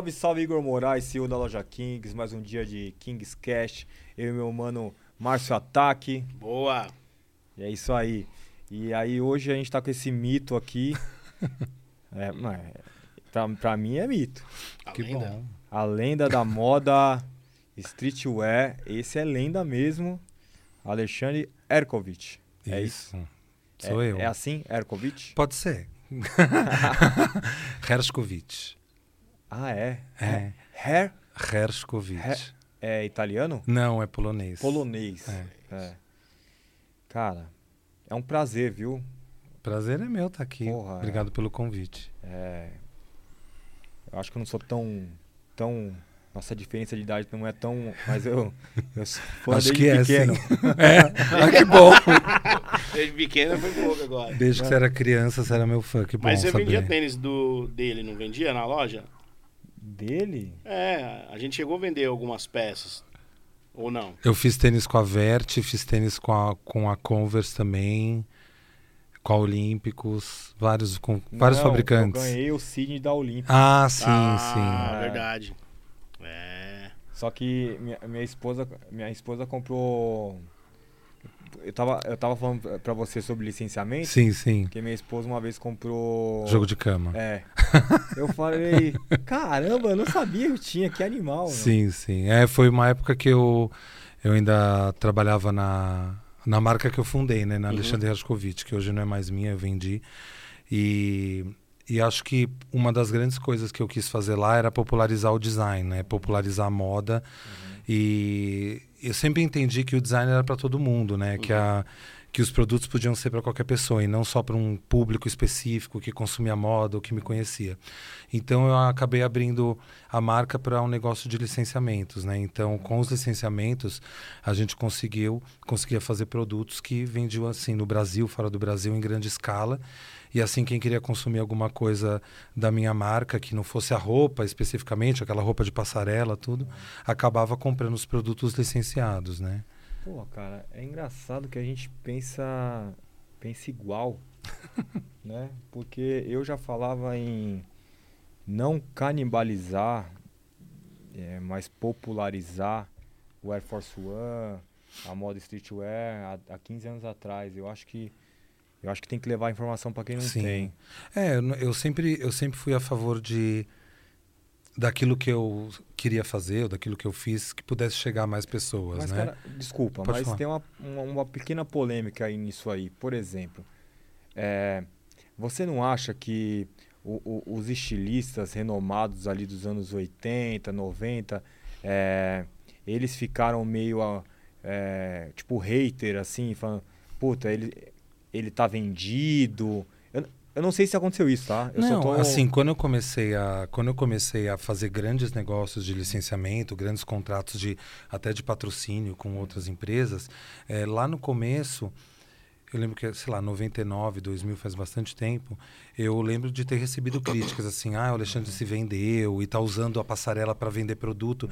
Salve, salve Igor Moraes, CEO da loja Kings. Mais um dia de Kings Cash. Eu e meu mano Márcio Ataque. Boa! E é isso aí. E aí hoje a gente tá com esse mito aqui. é, mas, pra, pra mim é mito. A Que lenda. bom. A lenda da moda streetwear. Esse é lenda mesmo. Alexandre Erkovic. É isso? Sou é, eu. É assim, Erkovic? Pode ser. Hershkovich. Ah, é. É. Her Hershkovich. Her- é italiano? Não, é polonês. Polonês. É. É. Cara, é um prazer, viu? Prazer é meu estar aqui. Porra, é. Obrigado pelo convite. É, Eu acho que eu não sou tão. tão. Nossa diferença de idade não é tão. Mas eu. Eu sou Acho desde que é, pequeno. sim. É, ah, que bom. Desde pequena foi pouco agora. Desde que você era criança, você era meu fã. Que bom Mas você saber. vendia tênis do, dele, não vendia na loja? Dele? É, a gente chegou a vender algumas peças. Ou não? Eu fiz tênis com a Vert, fiz tênis com a, com a Converse também, com a Olímpicos, vários, com vários Não, fabricantes. Eu ganhei o Sidney da Olímpica. Ah, sim, ah, sim. verdade. É. Só que minha, minha esposa. Minha esposa comprou. Eu tava, eu tava falando pra você sobre licenciamento. Sim, sim. Porque minha esposa uma vez comprou. Jogo de cama. É. Eu falei, caramba, eu não sabia que tinha, que animal. Sim, sim. É, foi uma época que eu, eu ainda trabalhava na, na marca que eu fundei, né? Na Uhum. Alexandre Hershkovich, que hoje não é mais minha, eu vendi. E, e acho que uma das grandes coisas que eu quis fazer lá era popularizar o design, né? Popularizar a moda. E eu sempre entendi que o design era para todo mundo, né? Que, a, que os produtos podiam ser para qualquer pessoa e não só para um público específico que consumia moda ou que me conhecia. Então eu acabei abrindo a marca para um negócio de licenciamentos, né? Então com os licenciamentos a gente conseguiu conseguia fazer produtos que vendiam assim no Brasil, fora do Brasil em grande escala. E assim quem queria consumir alguma coisa da minha marca que não fosse a roupa especificamente, aquela roupa de passarela, tudo, acabava comprando os produtos licenciados, né? Pô, cara, é engraçado que a gente pensa, pensa igual, né? Porque eu já falava em não canibalizar, é, mas popularizar o Air Force One, a moda streetwear há, há 15 anos atrás. Eu acho que eu acho que tem que levar informação para quem não Sim. tem. É, eu sempre, eu sempre fui a favor de daquilo que eu queria fazer, ou daquilo que eu fiz, que pudesse chegar a mais pessoas, Mas, né? cara, desculpa, Pode mas falar. tem uma, uma, uma pequena polêmica aí nisso aí. Por exemplo, é, você não acha que o- o- os estilistas renomados ali dos anos 80, 90, é, eles ficaram meio, a- é, tipo, hater, assim, falando, puta, ele, ele tá vendido. Eu, eu não sei se aconteceu isso, tá? Eu não, tô- assim, quando eu comecei a quando eu comecei a fazer grandes negócios de licenciamento, grandes contratos de até de patrocínio com outras empresas, eh, lá no começo eu lembro que, sei lá, 99, 2000, faz bastante tempo, eu lembro de ter recebido críticas assim, ah, o Alexandre se vendeu e tá usando a passarela para vender produto.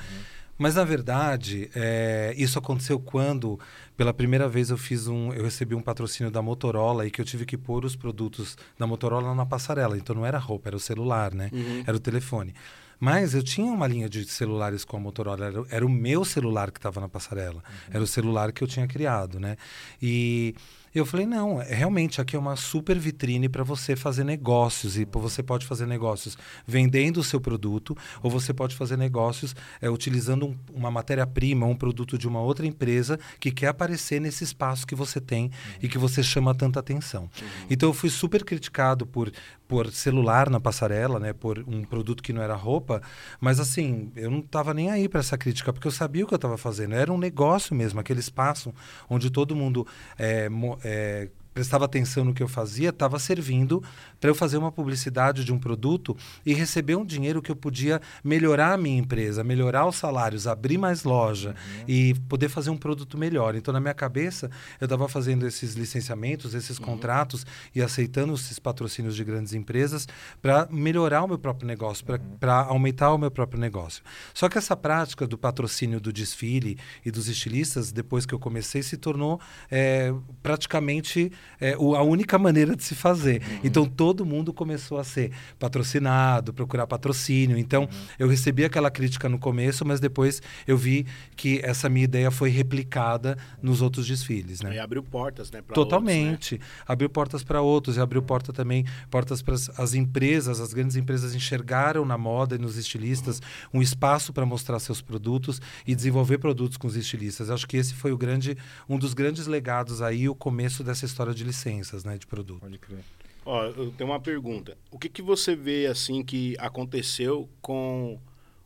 Mas na verdade, eh, isso aconteceu quando, pela primeira vez, eu fiz um, eu recebi um patrocínio da Motorola e que eu tive que pôr os produtos da Motorola na passarela. Então não era roupa, era o celular, né? Uhum. Era o telefone. Mas eu tinha uma linha de celulares com a Motorola, era, era o meu celular que estava na passarela. Era o celular que eu tinha criado, né? E eu falei, não, é- realmente aqui é uma super vitrine para você fazer negócios. E você pode fazer negócios vendendo o seu produto, ou você pode fazer negócios é, utilizando um- uma matéria-prima, um produto de uma outra empresa que quer aparecer nesse espaço que você tem e que você chama tanta atenção. Então eu fui super criticado por, por celular na passarela, né, por um produto que não era roupa, mas assim, eu não estava nem aí para essa crítica, porque eu sabia o que eu estava fazendo. Era um negócio mesmo, aquele espaço onde todo mundo é, é, prestava atenção no que eu fazia, estava servindo para eu fazer uma publicidade de um produto e receber um dinheiro que eu podia melhorar a minha empresa, melhorar os salários, abrir mais loja e poder fazer um produto melhor. Então, na minha cabeça, eu estava fazendo esses licenciamentos, esses contratos e aceitando esses patrocínios de grandes empresas para melhorar o meu próprio negócio, para aumentar o meu próprio negócio. Só que essa prática do patrocínio do desfile e dos estilistas, depois que eu comecei, se tornou é, praticamente é, o- a única maneira de se fazer. Então todo mundo começou a ser patrocinado, procurar patrocínio. Então eu recebi aquela crítica no começo, mas depois eu vi que essa minha ideia foi replicada nos outros desfiles, né? Aí abriu portas, né? Totalmente. Abriu portas para outros e abriu porta também portas para as empresas, as grandes empresas enxergaram na moda e nos estilistas um espaço para mostrar seus produtos e desenvolver produtos com os estilistas. Acho que esse foi o grande, um dos grandes legados aí, o começo dessa história de licenças, né, de produto. Pode crer. Ó, eu tenho uma pergunta. O que, que você vê, assim, que aconteceu com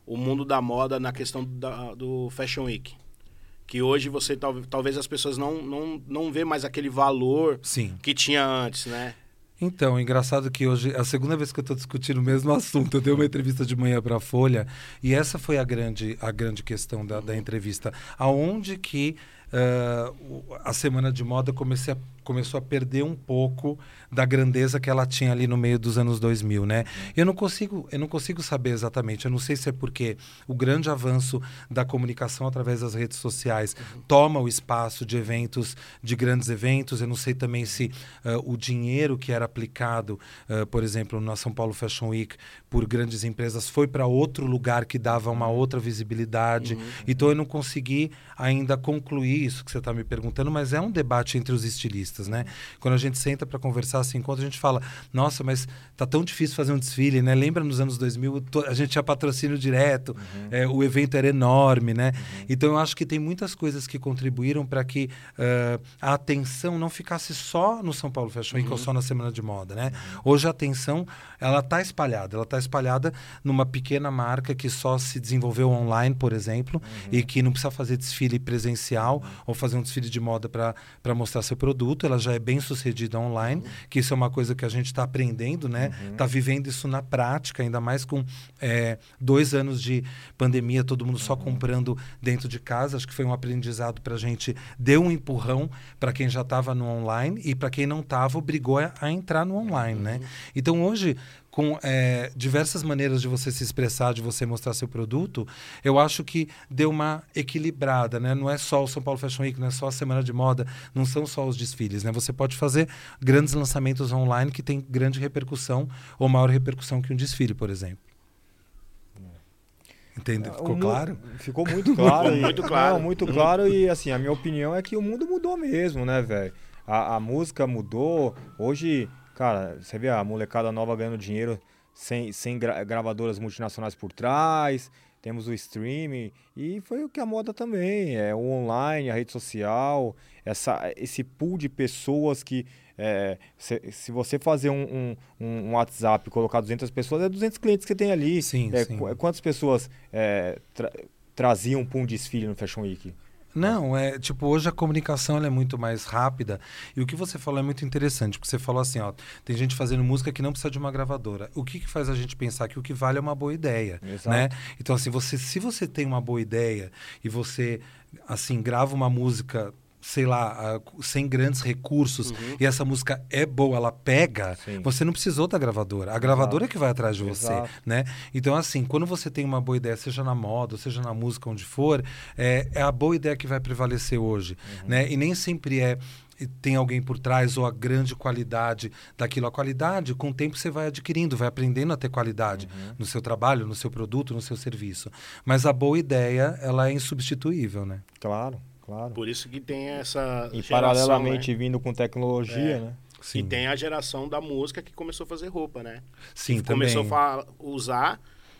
o mundo da moda na questão da- do Fashion Week? Que hoje você, tal- talvez as pessoas não, não, não vê mais aquele valor Sim. que tinha antes, né? Então, engraçado que hoje é a segunda vez que eu estou discutindo o mesmo assunto. Eu dei uma entrevista de manhã para a Folha e essa foi a grande, a grande questão da, da entrevista. Aonde que o- a semana de moda comecei a- começou a perder um pouco da grandeza que ela tinha ali no meio dos anos 2000, né? Eu não consigo, eu não consigo saber exatamente. Eu não sei se é porque o grande avanço da comunicação através das redes sociais toma o espaço de eventos, de grandes eventos. Eu não sei também se ah, o dinheiro que era aplicado, ah, por exemplo, na São Paulo Fashion Week por grandes empresas foi para outro lugar que dava uma outra visibilidade. Então eu não consegui ainda concluir isso que você está me perguntando, mas é um debate entre os estilistas, né? Quando a gente senta para conversar, se encontra, a gente fala: "Nossa, mas tá tão difícil fazer um desfile, né? Lembra nos anos 2000, to- a gente tinha patrocínio direto, é, o evento era enorme, né? Então eu acho que tem muitas coisas que contribuíram para que ah, a atenção não ficasse só no São Paulo Fashion Week ou só na Semana de Moda, né? Hoje a atenção, ela tá espalhada, ela tá espalhada numa pequena marca que só se desenvolveu online, por exemplo, e que não precisa fazer desfile presencial ou fazer um desfile de moda para mostrar seu produto, ela já é bem sucedida online, que isso é uma coisa que a gente está aprendendo, né? Tá vivendo isso na prática, ainda mais com é, dois anos de pandemia, todo mundo só comprando dentro de casa. Acho que foi um aprendizado para a gente, deu um empurrão para quem já estava no online e para quem não estava, obrigou a, a entrar no online, né? Então hoje com é, diversas maneiras de você se expressar, de você mostrar seu produto, eu acho que deu uma equilibrada, né? Não é só o São Paulo Fashion Week, não é só a semana de moda, não são só os desfiles, né? Você pode fazer grandes lançamentos online que tem grande repercussão ou maior repercussão que um desfile, por exemplo. Entendeu? O Ficou claro? Ficou muito claro. Ficou e- muito claro. Não, muito claro e assim, a minha opinião é que o mundo mudou mesmo, né, velho? A, a música mudou. Hoje, cara, você vê a molecada nova ganhando dinheiro sem, sem gra- gravadoras multinacionais por trás. Temos o streaming e foi o que a moda também é o online, a rede social, essa, esse pool de pessoas que é, se, se você fazer um, um, um WhatsApp e colocar 200 pessoas, é 200 clientes que tem ali. Sim, É, sim. qu- Quantas pessoas é, tra- traziam para um desfile no Fashion Week? Não, é tipo, hoje a comunicação é muito mais rápida. E o que você falou é muito interessante, porque você falou assim, ó, tem gente fazendo música que não precisa de uma gravadora. O que, que faz a gente pensar que o que vale é uma boa ideia, Exato. né? Então assim, você se você tem uma boa ideia e você assim grava uma música sei lá, sem grandes recursos, e essa música é boa, ela pega, Sim. você não precisou da gravadora. A gravadora é que vai atrás de você Exato. né? Então, assim, quando você tem uma boa ideia, seja na moda, seja na música, onde for, é, é a boa ideia que vai prevalecer hoje, né? E nem sempre é tem alguém por trás ou a grande qualidade daquilo. A qualidade, com o tempo, você vai adquirindo, vai aprendendo a ter qualidade no seu trabalho, no seu produto, no seu serviço. Mas a boa ideia, ela é insubstituível, né? Claro, claro. Por isso que tem essa E geração, paralelamente né? vindo com tecnologia, É. né? Sim, E tem a geração da música que começou a fazer roupa, né? Sim que também. começou a usar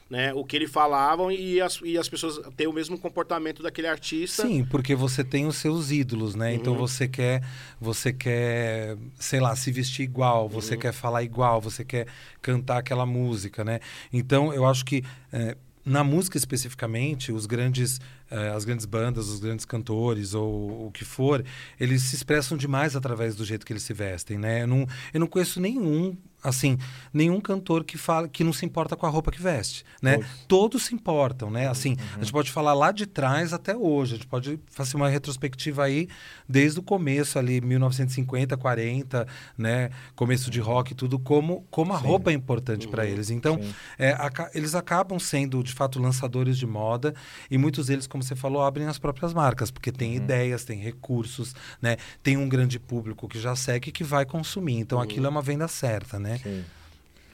né, o que eles falavam e as, e as pessoas têm o mesmo comportamento daquele artista. Sim, porque você tem os seus ídolos, né? Então Uhum. você quer, você quer, sei lá, se vestir igual, você Uhum. quer falar igual, você quer cantar aquela música, né? Então eu acho que eh, na música especificamente, os grandes, eh, as grandes bandas, os grandes cantores ou o que for, eles se expressam demais através do jeito que eles se vestem, né? Eu não, eu não conheço nenhum assim, nenhum cantor que fala que não se importa com a roupa que veste, né? Todos. Todos se importam, né? Assim, a gente pode falar lá de trás até hoje, a gente pode fazer uma retrospectiva aí desde o começo ali, 1950, 40, né? Começo de rock e tudo, como, como a Sim. roupa é importante para eles. Então, é, aca- eles acabam sendo, de fato, lançadores de moda e muitos deles, como como você falou, abrem as próprias marcas, porque tem Uhum. ideias, tem recursos, né? Tem um grande público que já segue e que vai consumir. Então Uhum. aquilo é uma venda certa, né? Sim.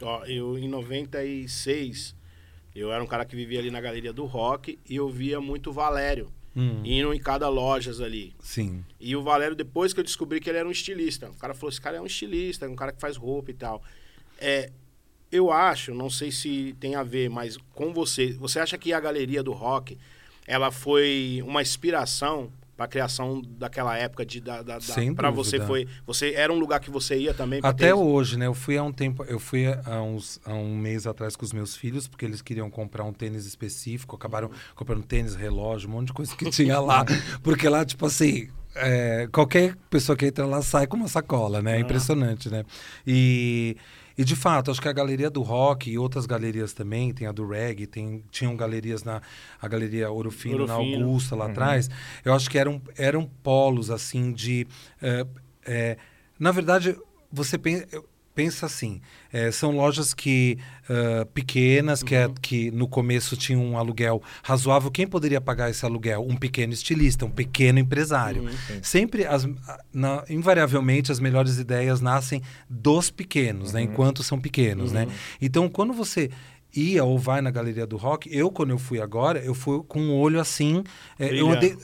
Ó, eu em 96, eu era um cara que vivia ali na galeria do rock e eu via muito o Valério Hum, indo em cada lojas ali. sim. E o Valério, depois que eu descobri que ele era um estilista, o cara falou: esse cara é um estilista, é um cara que faz roupa e tal. É, eu acho, não sei se tem a ver, mas com você, você acha que a galeria do rock ela foi uma inspiração para a criação daquela época de da, da, Sem para você foi você era um lugar que você ia também Até hoje, né? Eu fui há um tempo, eu fui há, uns, há um mês atrás com os meus filhos, porque eles queriam comprar um tênis específico, acabaram comprando tênis, relógio, um monte de coisa que tinha lá. Porque lá, tipo assim, é, qualquer pessoa que entra lá sai com uma sacola, né? É impressionante, né? E, e de fato, acho que a galeria do rock e outras galerias também, tem a do reggae, tem, tinham galerias na a galeria Ouro Fino, na. Augusta, lá atrás. Eu acho que eram, eram polos, assim, de. é, é, na verdade, você pensa, pensa assim: é, são lojas que ah, pequenas, que, é, que no começo tinham um aluguel razoável. Quem poderia pagar esse aluguel? Um pequeno estilista, um pequeno empresário. Sempre, as, na- invariavelmente, as melhores ideias nascem dos pequenos, né? Enquanto são pequenos, né? Então, quando você ia ou vai na galeria do rock, eu, quando eu fui agora, eu fui com um olho assim. é, eu andei,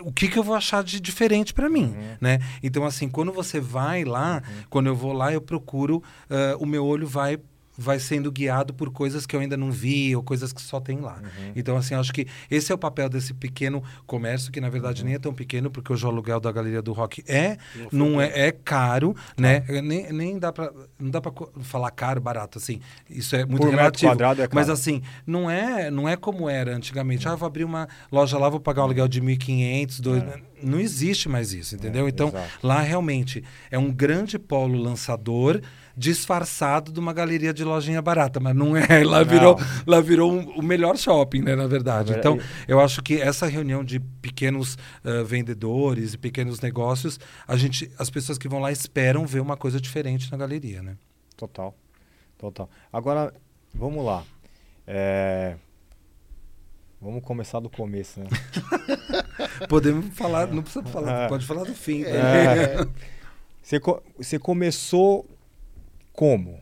o que, que eu vou achar de diferente para mim, né? Então, assim, quando você vai lá, quando eu vou lá, eu procuro, ah, o meu olho vai vai sendo guiado por coisas que eu ainda não vi ou coisas que só tem lá. Então, assim, acho que esse é o papel desse pequeno comércio, que na verdade nem é tão pequeno, porque hoje o aluguel da Galeria do Rock é, não é, é caro, né? Nem, nem dá para não dá para falar caro, barato, assim. Isso é muito Por metro relativo. quadrado é caro. Mas assim, não é, não é como era antigamente. Ah, eu vou abrir uma loja lá, vou pagar um aluguel de 1.500, dois... Não existe mais isso, entendeu? É, então, exato. lá realmente é um grande polo lançador disfarçado de uma galeria de lojinha barata, mas não é. Lá virou, lá virou um- o melhor shopping, né, na verdade. Então, eu acho que essa reunião de pequenos ah, vendedores e pequenos negócios, a gente, as pessoas que vão lá esperam ver uma coisa diferente na galeria, né? Total. Total. Agora, vamos lá. É, Vamos começar do começo, né? Podemos falar, não precisa falar, É. pode falar do fim. também. É, Você, co- você começou como?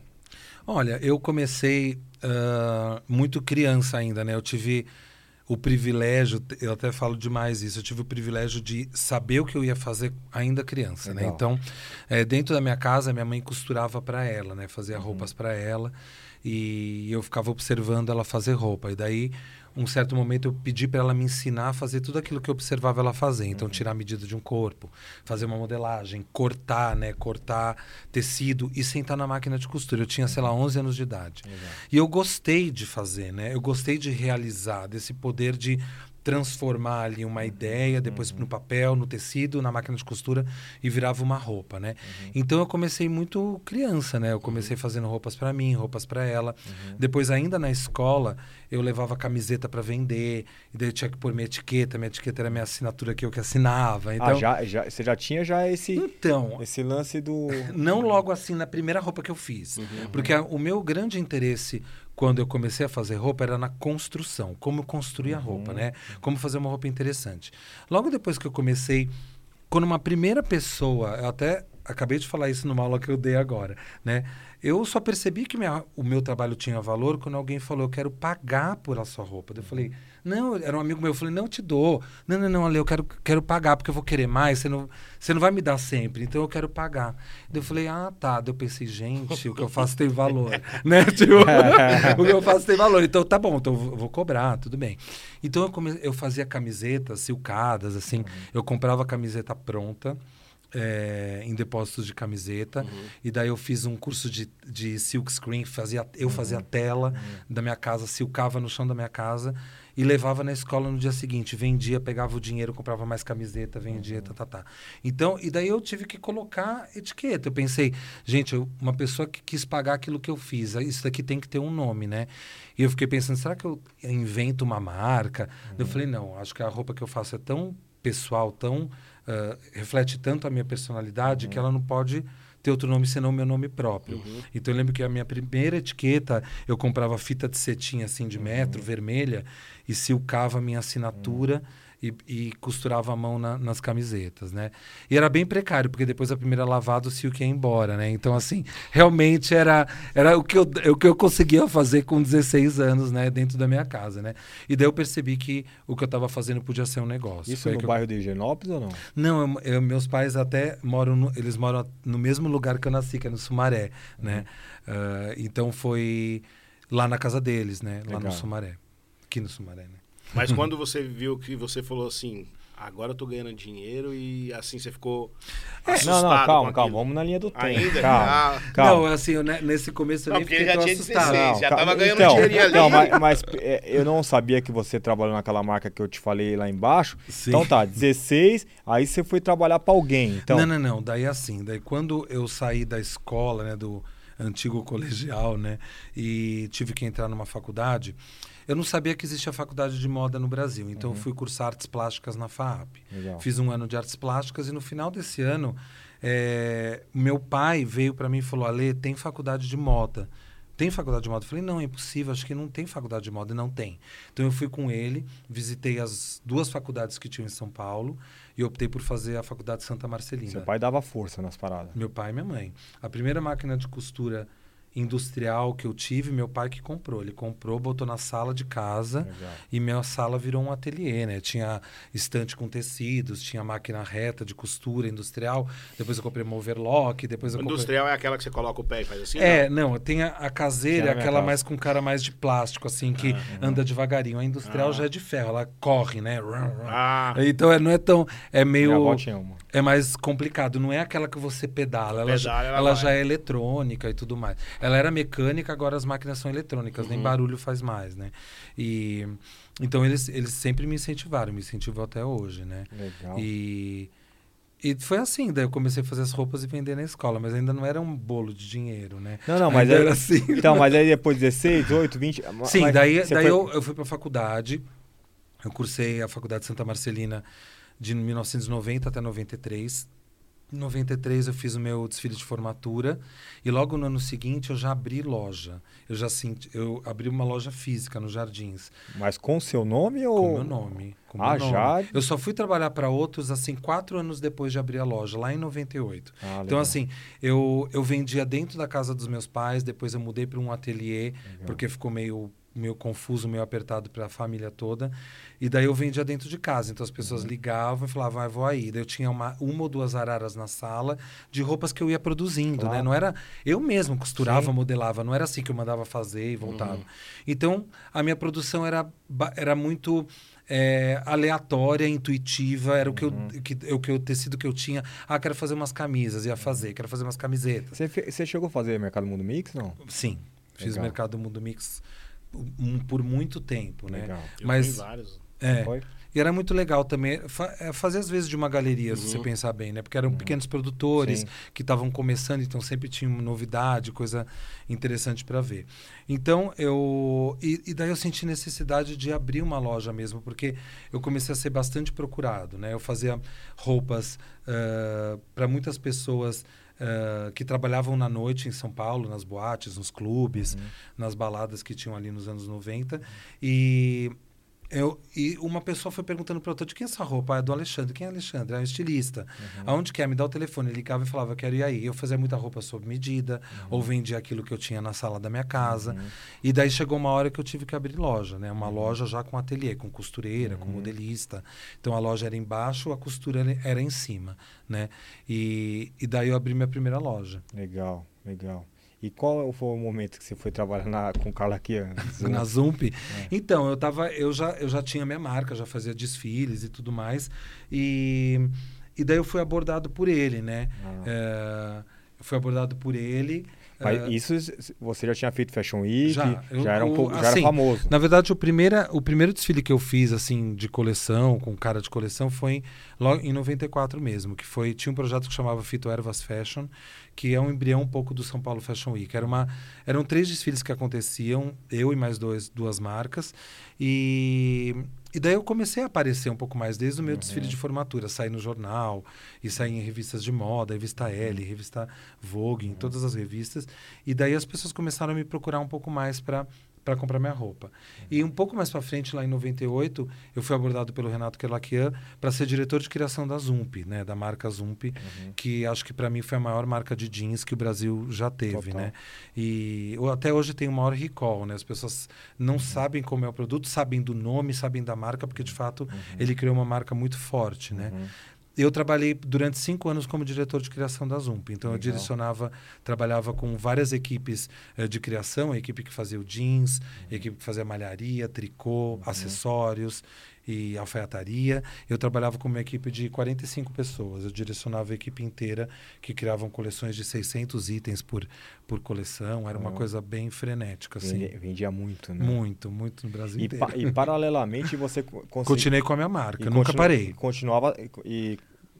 Olha, eu comecei ah, muito criança ainda, né? Eu tive o privilégio, eu até falo demais isso, eu tive o privilégio de saber o que eu ia fazer ainda criança, né? Legal. Então, eh, dentro da minha casa, minha mãe costurava para ela, né? Fazia roupas para ela e eu ficava observando ela fazer roupa. E daí, um certo momento, eu pedi para ela me ensinar a fazer tudo aquilo que eu observava ela fazer. Então, tirar a medida de um corpo, fazer uma modelagem, cortar, né? Cortar tecido e sentar na máquina de costura. Eu tinha, sei lá, 11 anos de idade. E eu gostei de fazer, né? Eu gostei de realizar, desse poder de transformar ali uma ideia, depois no papel, no tecido, na máquina de costura e virava uma roupa, né? Então eu comecei muito criança, né? Eu comecei fazendo roupas para mim, roupas para ela. Depois ainda na escola, eu levava camiseta para vender, e daí eu tinha que pôr minha etiqueta, minha etiqueta era minha assinatura que eu que assinava. Então, ah, já, já, você já tinha já esse, então esse lance do... não logo assim na primeira roupa que eu fiz. Porque a- o meu grande interesse quando eu comecei a fazer roupa era na construção, como construir a roupa, né? Como fazer uma roupa interessante. Logo depois que eu comecei, quando uma primeira pessoa, eu até acabei de falar isso numa aula que eu dei agora, né? Eu só percebi que minha- o meu trabalho tinha valor quando alguém falou, eu quero pagar por a sua roupa. Eu falei, não, era um amigo meu, eu falei, não, eu te dou. Não, não, não, Ale, eu quero, quero pagar, porque eu vou querer mais, você não, você não vai me dar sempre, então eu quero pagar. Daí eu falei, ah, tá. Daí eu pensei, gente, o que eu faço tem valor, né? Tipo, o que eu faço tem valor. Então tá bom, então eu vou- cobrar, tudo bem. Então eu, come, eu fazia camisetas silcadas, assim, eu comprava a camiseta pronta, é, em depósitos de camiseta. E daí eu fiz um curso de, de silk screen, fazia, eu fazia a tela da minha casa, silcava no chão da minha casa e levava na escola no dia seguinte. Vendia, pegava o dinheiro, comprava mais camiseta, vendia, tá, tá, tá. Então, e daí eu tive que colocar etiqueta. Eu pensei, gente, eu- uma pessoa que quis pagar aquilo que eu fiz, aí isso daqui tem que ter um nome, né? E eu fiquei pensando, será que eu invento uma marca? Eu falei, não, acho que a roupa que eu faço é tão pessoal, tão ah, reflete tanto a minha personalidade que ela não pode ter outro nome senão o meu nome próprio. Então eu lembro que a minha primeira etiqueta, eu comprava fita de cetim assim de metro, vermelha, e silcava a minha assinatura e, e costurava a mão na- nas camisetas, né? E era bem precário, porque depois da primeira lavada o silk ia embora, né? Então, assim, realmente era, era o, que eu, o que eu conseguia fazer com 16 anos, né? Dentro da minha casa, né? E daí eu percebi que o que eu estava fazendo podia ser um negócio. Isso Foi no que eu- bairro de Higienópolis ou não? não, eu- eu- meus pais até moram, no- eles moram no mesmo lugar que eu nasci, que é no Sumaré, né? Ah, então foi lá na casa deles, né? Lá no Legal. Sumaré. Aqui no Sumaré, né? Mas quando você viu que você falou assim, agora eu tô ganhando dinheiro e assim você ficou assustado não, não, calma, calma. Vamos na linha do tempo. Ainda? Calma. Ah, calma. Não, assim, eu, né, nesse começo eu Não, nem porque fiquei ele já tão tinha assustado. 16, já calma. tava ganhando então, dinheirinho ali. Então, mas, mas, é, eu não sabia que você trabalhou naquela marca que eu te falei lá embaixo. Sim. Então tá, 16, aí você foi trabalhar pra alguém. Então, Não, não, não. Daí assim, daí quando eu saí da escola, né, do antigo colegial, né, e tive que entrar numa faculdade, eu não sabia que existia faculdade de moda no Brasil. Então eu fui cursar artes plásticas na FAAP. Legal. Fiz um ano de artes plásticas e no final desse ano, é, meu pai veio para mim e falou: Ale, tem faculdade de moda. Tem faculdade de moda? Eu falei, não, é impossível, acho que não tem faculdade de moda. E não tem. Então eu fui com ele, visitei as duas faculdades que tinham em São Paulo e optei por fazer a faculdade Santa Marcelina. Seu pai dava força nas paradas. Meu pai e minha mãe. A primeira máquina de costura industrial que eu tive, meu pai que comprou. Ele comprou, botou na sala de casa Legal. e minha sala virou um ateliê, né? Tinha estante com tecidos, tinha máquina reta de costura industrial. Depois eu comprei uma overlock, depois eu O comprei... industrial é aquela que você coloca o pé e faz assim? É, não, tem a, a caseira, minha aquela mais com cara mais de plástico, assim, que anda devagarinho. A industrial Ah. já é de ferro, ela corre, né? Ah, Então é, não é tão. É meio. uma. É mais complicado. Não é aquela que você pedala. Ela, já, Pedala, ela ela vai. já é eletrônica e tudo mais. Ela era mecânica, agora as máquinas são eletrônicas. Uhum. Nem barulho faz mais, né? E... Então eles, eles sempre me incentivaram. Me incentivam até hoje, né? Legal. E... E foi assim, daí eu comecei a fazer as roupas e vender na escola, mas ainda não era um bolo de dinheiro, né? Não, não, mas aí- era assim. Então, mas aí depois 16, 18, 20. Sim, daí, daí foi- eu, eu fui para a faculdade. Eu cursei a faculdade Santa Marcelina de 1990 até 93. Em 93 eu fiz o meu desfile de formatura e logo no ano seguinte eu já abri loja. Eu já senti, eu abri uma loja física nos Jardins Mas com o seu nome ou. com meu nome. Com Ah, meu nome. já? Eu só fui trabalhar para outros assim quatro anos depois de abrir a loja, lá em 98. Ah, Então, legal. assim, eu, eu vendia dentro da casa dos meus pais, depois eu mudei para um ateliê, porque ficou meio, meio confuso, meio apertado para a família toda. E daí eu vendia dentro de casa. Então as pessoas Uhum. ligavam e falavam, ah, vou aí. Daí eu tinha uma, uma ou duas araras na sala de roupas que eu ia produzindo, né? Claro. Não era. Eu mesmo costurava, Sim. Uhum. modelava, não era assim que eu mandava fazer e voltava. Então, a minha produção era, era muito. é, aleatória, intuitiva, era o que, Uhum. eu, que, o que o tecido que eu tinha. Ah, quero fazer umas camisas, ia fazer, quero fazer umas camisetas. Você, chegou a fazer Mercado Mundo Mix? Não? Sim, fiz Legal. mercado Mundo Mix por muito tempo, né? Legal. Mas- vários. É, Foi? e era muito legal também fa é, fazer às vezes de uma galeria, se Uhum. você pensar bem, né? Porque eram pequenos produtores Sim. que estavam começando, então sempre tinha uma novidade, coisa interessante para ver. Então eu e, e daí eu senti necessidade de abrir uma loja mesmo, porque eu comecei a ser bastante procurado, né? Eu fazia roupas para muitas pessoas ah, que trabalhavam na noite em São Paulo, nas boates, nos clubes, Uhum. nas baladas que tinham ali nos anos 90 e eu, e uma pessoa foi perguntando para outra, de quem é essa roupa? Ah, é do Alexandre. Quem é Alexandre? É um estilista. Aonde quer? Me dá o telefone. Ele ligava e falava, quero ir aí. Eu fazia muita roupa sob medida, ou vendia aquilo que eu tinha na sala da minha casa. E daí chegou uma hora que eu tive que abrir loja, né? Uma loja já com ateliê, com costureira, com modelista. Então a loja era embaixo, a costura era- era em cima, né? E, e daí eu abri minha primeira loja. Legal, legal. E qual foi o momento que você foi trabalhar na, com Carla Kian? na Zump. Então, eu tava, eu já, eu já tinha minha marca, já fazia desfiles e tudo mais. E, e daí eu fui abordado por ele, né? Ah. É, eu fui abordado por ele. Mas é, isso você já tinha feito Fashion Week? Já, eu- já era um o- pouco, já era assim, famoso. Na verdade, o, primeira, o primeiro desfile que eu fiz, assim, de coleção, com cara de coleção, foi logo em 94 mesmo, que foi, tinha um projeto que chamava Fito Ervas Fashion, que é um embrião um pouco do São Paulo Fashion Week. Era uma, eram três desfiles que aconteciam, eu e mais dois, duas marcas, e, e daí eu comecei a aparecer um pouco mais desde o meu uhum. desfile de formatura, sair no jornal e sair em revistas de moda, revista L, revista Vogue, em todas as revistas. E daí as pessoas começaram a me procurar um pouco mais para para comprar minha roupa. E um pouco mais para frente, lá em 98, eu fui abordado pelo Renato Kelakian para ser diretor de criação da Zump, né, da marca Zump, uhum. que acho que para mim foi a maior marca de jeans que o Brasil já teve, Total. né? E até hoje tem o maior recall, né? As pessoas não uhum. sabem como é o produto, sabem do nome, sabem da marca, porque de fato uhum. ele criou uma marca muito forte, né? Eu trabalhei durante cinco anos como diretor de criação da Zump. Então, Legal. eu direcionava, trabalhava com várias equipes eh, de criação, a equipe que fazia o jeans, uhum. a equipe que fazia malharia, tricô, uhum. acessórios e alfaiataria. Eu trabalhava com uma equipe de 45 pessoas. Eu direcionava a equipe inteira, que criavam coleções de 600 itens por, por coleção. Era uma coisa bem frenética. Assim. Vendia, vendia muito, né? Muito, muito no Brasil e inteiro. Pa, e paralelamente você... Consegui... Continuei com a minha marca, nunca continu... parei. Continuava... E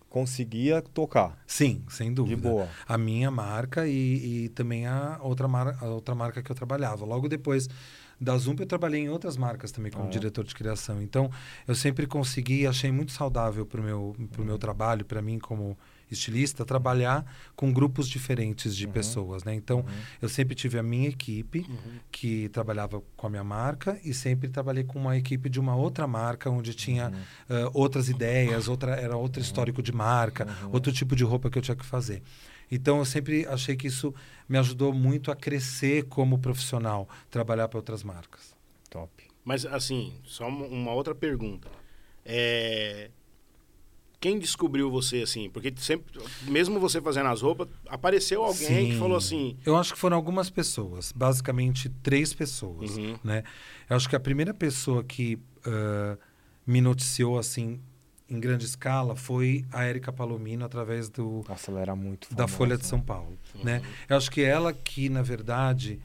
conseguia tocar. Sim, sem dúvida. De boa. A minha marca e, e também a outra, mar, a outra marca que eu trabalhava. Logo depois da Zump eu trabalhei em outras marcas também como ah, diretor de criação. Então, eu sempre consegui, achei muito saudável para o meu, pro meu trabalho, para mim como estilista, trabalhar com grupos diferentes de uhum. pessoas, né? Então, uhum. eu sempre tive a minha equipe uhum. que trabalhava com a minha marca e sempre trabalhei com uma equipe de uma outra marca onde tinha uh, outras ideias, outra era outro uhum. histórico de marca, uhum. outro tipo de roupa que eu tinha que fazer. Então, eu sempre achei que isso me ajudou muito a crescer como profissional, trabalhar para outras marcas. Top. Mas, assim, só uma outra pergunta. É, quem descobriu você assim? Porque sempre, mesmo você fazendo as roupas, apareceu alguém Sim. que falou assim. Eu acho que foram algumas pessoas, basicamente três pessoas, uhum. né? Eu acho que a primeira pessoa que uh, me noticiou assim em grande escala foi a Érica Palomino através do Nossa, ela era muito famosa. da Folha de São Paulo, uhum. né? Eu acho que ela que na verdade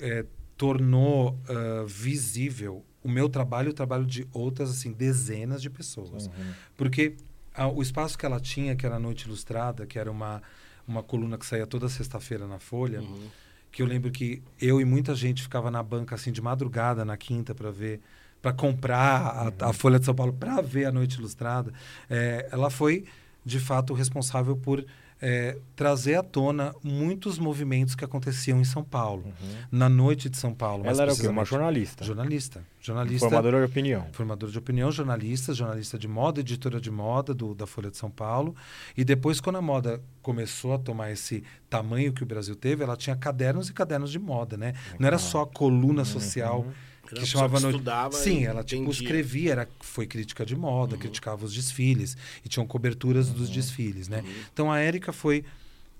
é, tornou uh, visível o meu trabalho e o trabalho de outras assim dezenas de pessoas, uhum. porque a, o espaço que ela tinha, que era a Noite Ilustrada, que era uma uma coluna que saía toda sexta-feira na Folha, uhum. que eu lembro que eu e muita gente ficava na banca assim de madrugada na quinta para ver para comprar a, a, Folha de São Paulo para ver a Noite Ilustrada, é, ela foi de fato responsável por é, trazer à tona muitos movimentos que aconteciam em São Paulo, uhum. na noite de São Paulo. Ela era o quê? Uma jornalista? Jornalista. jornalista formadora de opinião. Formadora de opinião, jornalista, jornalista de moda, editora de moda do, da Folha de São Paulo. E depois, quando a moda começou a tomar esse tamanho que o Brasil teve, ela tinha cadernos e cadernos de moda, né? Não era só a coluna uhum. social. Uhum que chamava no... estudava Sim, ela tipo escrevia, era foi crítica de moda, uhum. criticava os desfiles e tinham coberturas uhum. dos desfiles, né? Uhum. Então a Érica foi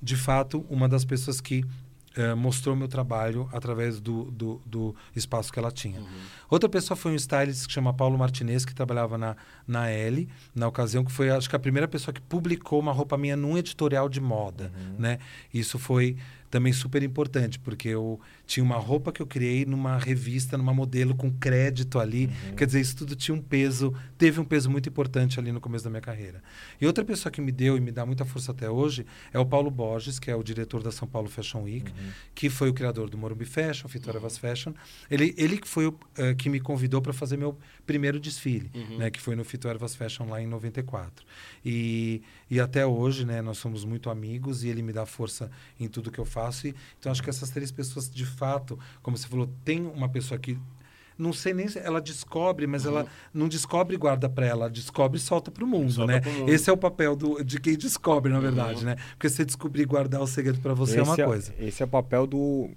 de fato uma das pessoas que Uh, mostrou meu trabalho através do, do, do, espaço que ela tinha. Uhum. Outra pessoa foi um stylist que chama Paulo Martinez, que trabalhava na, na L, na ocasião, que foi, acho que, a primeira pessoa que publicou uma roupa minha num editorial de moda. Uhum. Né? Isso foi também super importante, porque eu tinha uma roupa que eu criei numa revista, numa modelo com crédito ali. Uhum. Quer dizer, isso tudo tinha um peso, teve um peso muito importante ali no começo da minha carreira. E outra pessoa que me deu e me dá muita força até hoje é o Paulo Borges, que é o diretor da São Paulo Fashion Week, uhum. que foi o criador do Morumbi Fashion, Vitória uhum. Fashion. Ele, ele que foi o uh, que me convidou para fazer meu primeiro desfile, uhum. né, que foi no Fito Ervas Fashion lá em 94. E, e até hoje, né, nós somos muito amigos e ele me dá força em tudo que eu faço. E, então, acho que essas três pessoas, de fato, como você falou, tem uma pessoa que não sei nem se ela descobre, mas uhum. ela não descobre e guarda para ela, descobre e solta para o mundo, solta né? Mundo. Esse é o papel do, de quem descobre, na verdade, uhum. né? Porque você descobrir e guardar o segredo para você esse é uma é, coisa. Esse é o papel do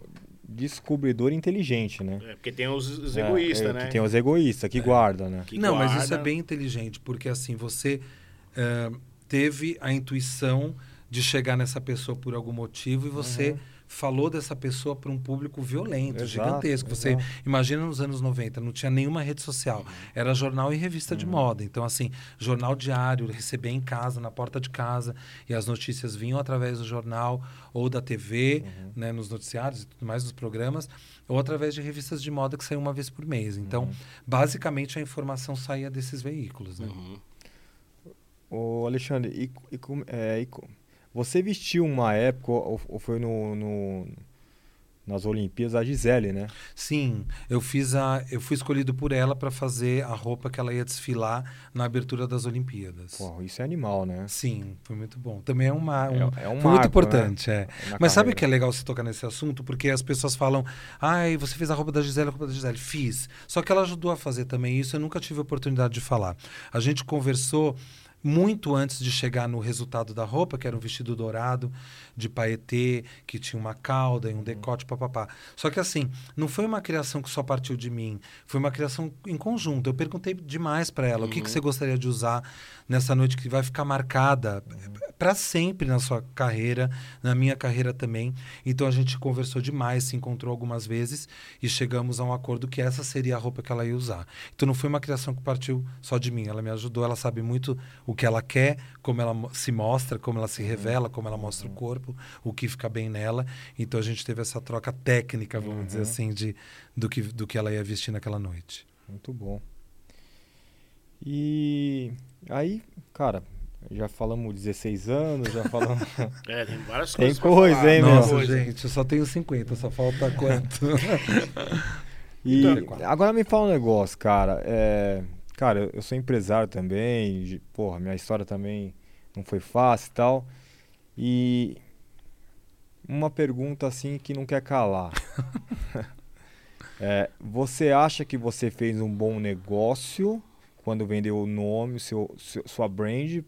descobridor inteligente, né? É, porque tem os, os egoístas, é, né? Tem os egoístas que é. guarda, né? Que não, guarda... mas isso é bem inteligente, porque assim, você uh, teve a intuição de chegar nessa pessoa por algum motivo e você... Uhum falou dessa pessoa para um público violento, exato, gigantesco. Você exato. imagina nos anos 90, não tinha nenhuma rede social. Era jornal e revista uhum. de moda. Então, assim, jornal diário, receber em casa, na porta de casa, e as notícias vinham através do jornal ou da TV, uhum. né, nos noticiários e tudo mais, nos programas, ou através de revistas de moda que saíam uma vez por mês. Então, uhum. basicamente, a informação saía desses veículos. Né? Uhum. Ô, Alexandre, e, e, é, e você vestiu uma época, ou, ou foi no, no, nas Olimpíadas a Gisele, né? Sim, eu fiz a, eu fui escolhido por ela para fazer a roupa que ela ia desfilar na abertura das Olimpíadas. Pô, isso é animal, né? Sim, foi muito bom. Também é uma, um, é, é um marco, muito importante, né? é. Na Mas sabe carreira. o que é legal você tocar nesse assunto? Porque as pessoas falam, ai, você fez a roupa da Gisele, a roupa da Gisele. Fiz. Só que ela ajudou a fazer também isso, eu nunca tive a oportunidade de falar. A gente conversou muito antes de chegar no resultado da roupa, que era um vestido dourado de paetê, que tinha uma cauda e um decote, papapá. Só que assim, não foi uma criação que só partiu de mim, foi uma criação em conjunto. Eu perguntei demais para ela, o que, que você gostaria de usar nessa noite que vai ficar marcada para sempre na sua carreira, na minha carreira também. Então a gente conversou demais, se encontrou algumas vezes e chegamos a um acordo que essa seria a roupa que ela ia usar. Então não foi uma criação que partiu só de mim, ela me ajudou, ela sabe muito o que ela quer, como ela se mostra, como ela se revela, como ela mostra o corpo, o que fica bem nela. Então a gente teve essa troca técnica, vamos dizer assim, de, do, que, do que ela ia vestir naquela noite. Muito bom. E aí, cara, já falamos 16 anos, já falamos. É, tem várias Tem coisas. pra coisa, falar. hein, meu? Nossa, Coisa. gente, eu só tenho 50, só falta quanto? E Então- agora me fala um negócio, cara. É, cara, eu- eu sou empresário também. de- Porra, minha história também não foi fácil e tal. E uma pergunta assim que não quer calar. É, você acha que você fez um bom negócio quando vendeu o nome, seu, sua brand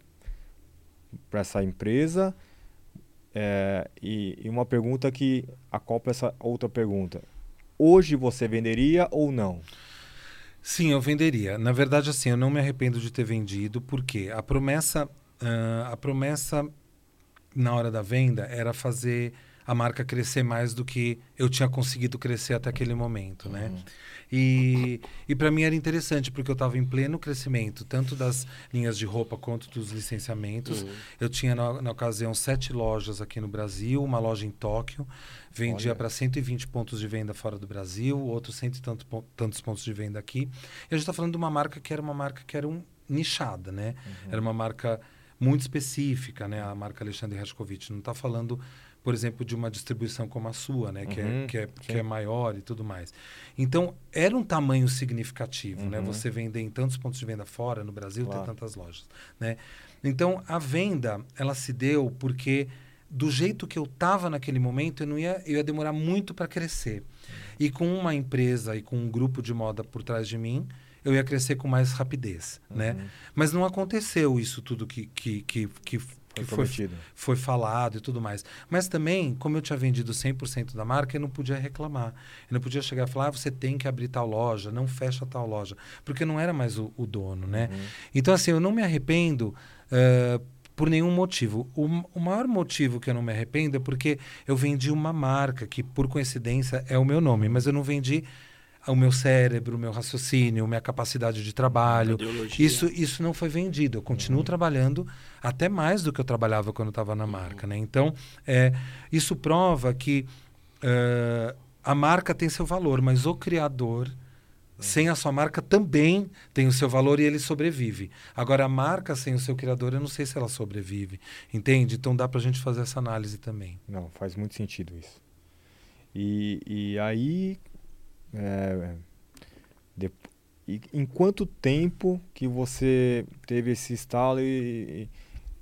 para essa empresa? É, e, e uma pergunta que acopla essa outra pergunta. Hoje você venderia ou não? Sim, eu venderia. Na verdade, assim, eu não me arrependo de ter vendido, porque a promessa, ah, a promessa na hora da venda era fazer a marca crescer mais do que eu tinha conseguido crescer até aquele momento, né? E, e para mim era interessante, porque eu estava em pleno crescimento, tanto das linhas de roupa quanto dos licenciamentos. Eu tinha, na, na ocasião, sete lojas aqui no Brasil, uma loja em Tóquio, vendia para 120 pontos de venda fora do Brasil, outros cento e tanto, tantos pontos de venda aqui. E a gente está falando de uma marca que era uma marca que era um, nichada, né? Era uma marca muito específica, né? A marca Alexandre Rascovitch. Não está falando, por exemplo, de uma distribuição como a sua, né? Que, é, Uhum, que, é, que é maior e tudo mais. Então, era um tamanho significativo, né? Uhum. Você vender em tantos pontos de venda fora, no Brasil, Claro. ter tantas lojas, né? Então, a venda, ela se deu porque do jeito que eu estava naquele momento, eu não ia, eu ia demorar muito para crescer. E com uma empresa e com um grupo de moda por trás de mim, eu ia crescer com mais rapidez, né? Uhum. Mas não aconteceu isso tudo que, que, que, que, que foi, foi falado e tudo mais. Mas também, como eu tinha vendido 100% da marca, eu não podia reclamar. Eu não podia chegar e falar, ah, você tem que abrir tal loja, não fecha tal loja. Porque eu não era mais o, o dono, né? Uhum. Então, assim, eu não me arrependo eh, por nenhum motivo. O, o maior motivo que eu não me arrependo é porque eu vendi uma marca que, por coincidência, é o meu nome, mas eu não vendi o meu cérebro, o meu raciocínio, minha capacidade de trabalho. Isso, isso não foi vendido. Eu continuo trabalhando até mais do que eu trabalhava quando estava na marca. Né? Então, é, isso prova que eh, a marca tem seu valor, mas o criador, sem a sua marca, também tem o seu valor e ele sobrevive. Agora, a marca sem o seu criador, eu não sei se ela sobrevive. Entende? Então, dá para a gente fazer essa análise também. Não, faz muito sentido isso. E, e aí, é, dep- e em quanto tempo que você teve esse estalo e, e,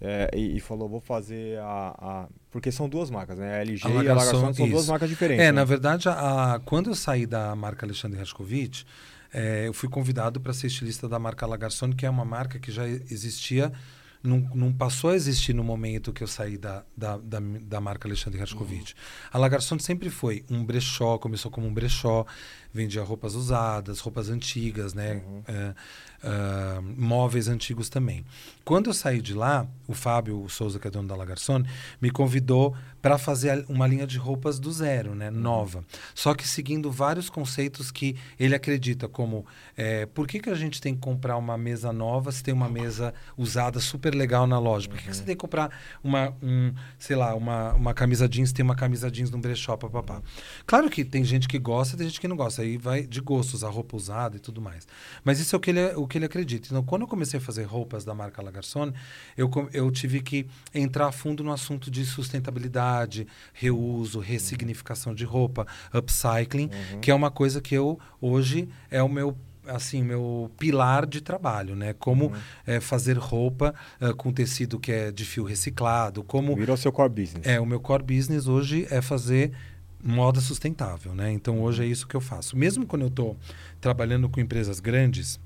é, e- e falou, vou fazer a, a- Porque são duas marcas, né? A LG A e a Lagarçon, são duas isso. marcas diferentes. É, né? na verdade, a, a- quando eu saí da marca Alexandre Rascovitch, é, eu fui convidado para ser estilista da marca Lagarçon, que é uma marca que já existia, não, não passou a existir no momento que eu saí da, da, da, da marca Alexandre Rascovitch. A Lagarçon sempre foi um brechó, começou como um brechó, vendia roupas usadas, roupas antigas, né? É, ah, móveis antigos também. Quando eu saí de lá, o Fábio o Souza, que é dono da Lagarçon, me convidou para fazer uma linha de roupas do zero, né, nova. Só que seguindo vários conceitos que ele acredita, como é, por que, que a gente tem que comprar uma mesa nova se tem uma mesa usada super legal na loja. Por que, que você tem que comprar uma, um, sei lá, uma, uma camisa jeans, tem uma camisa jeans num brechó, papapá. Claro que tem gente que gosta, tem gente que não gosta. Aí vai de gostos, a roupa usada e tudo mais. Mas isso é o que ele, o que ele acredita. Então, quando eu comecei a fazer roupas da marca Lagarçone, eu, eu tive que entrar a fundo no assunto de sustentabilidade, reuso, ressignificação de roupa, upcycling, uhum. que é uma coisa que eu, hoje, é o meu assim meu pilar de trabalho, né? Como uhum. é, fazer roupa uh, com tecido que é de fio reciclado, como virou seu core business. É o meu core business hoje é fazer moda sustentável, né? Então hoje é isso que eu faço. Mesmo quando eu estou trabalhando com empresas grandes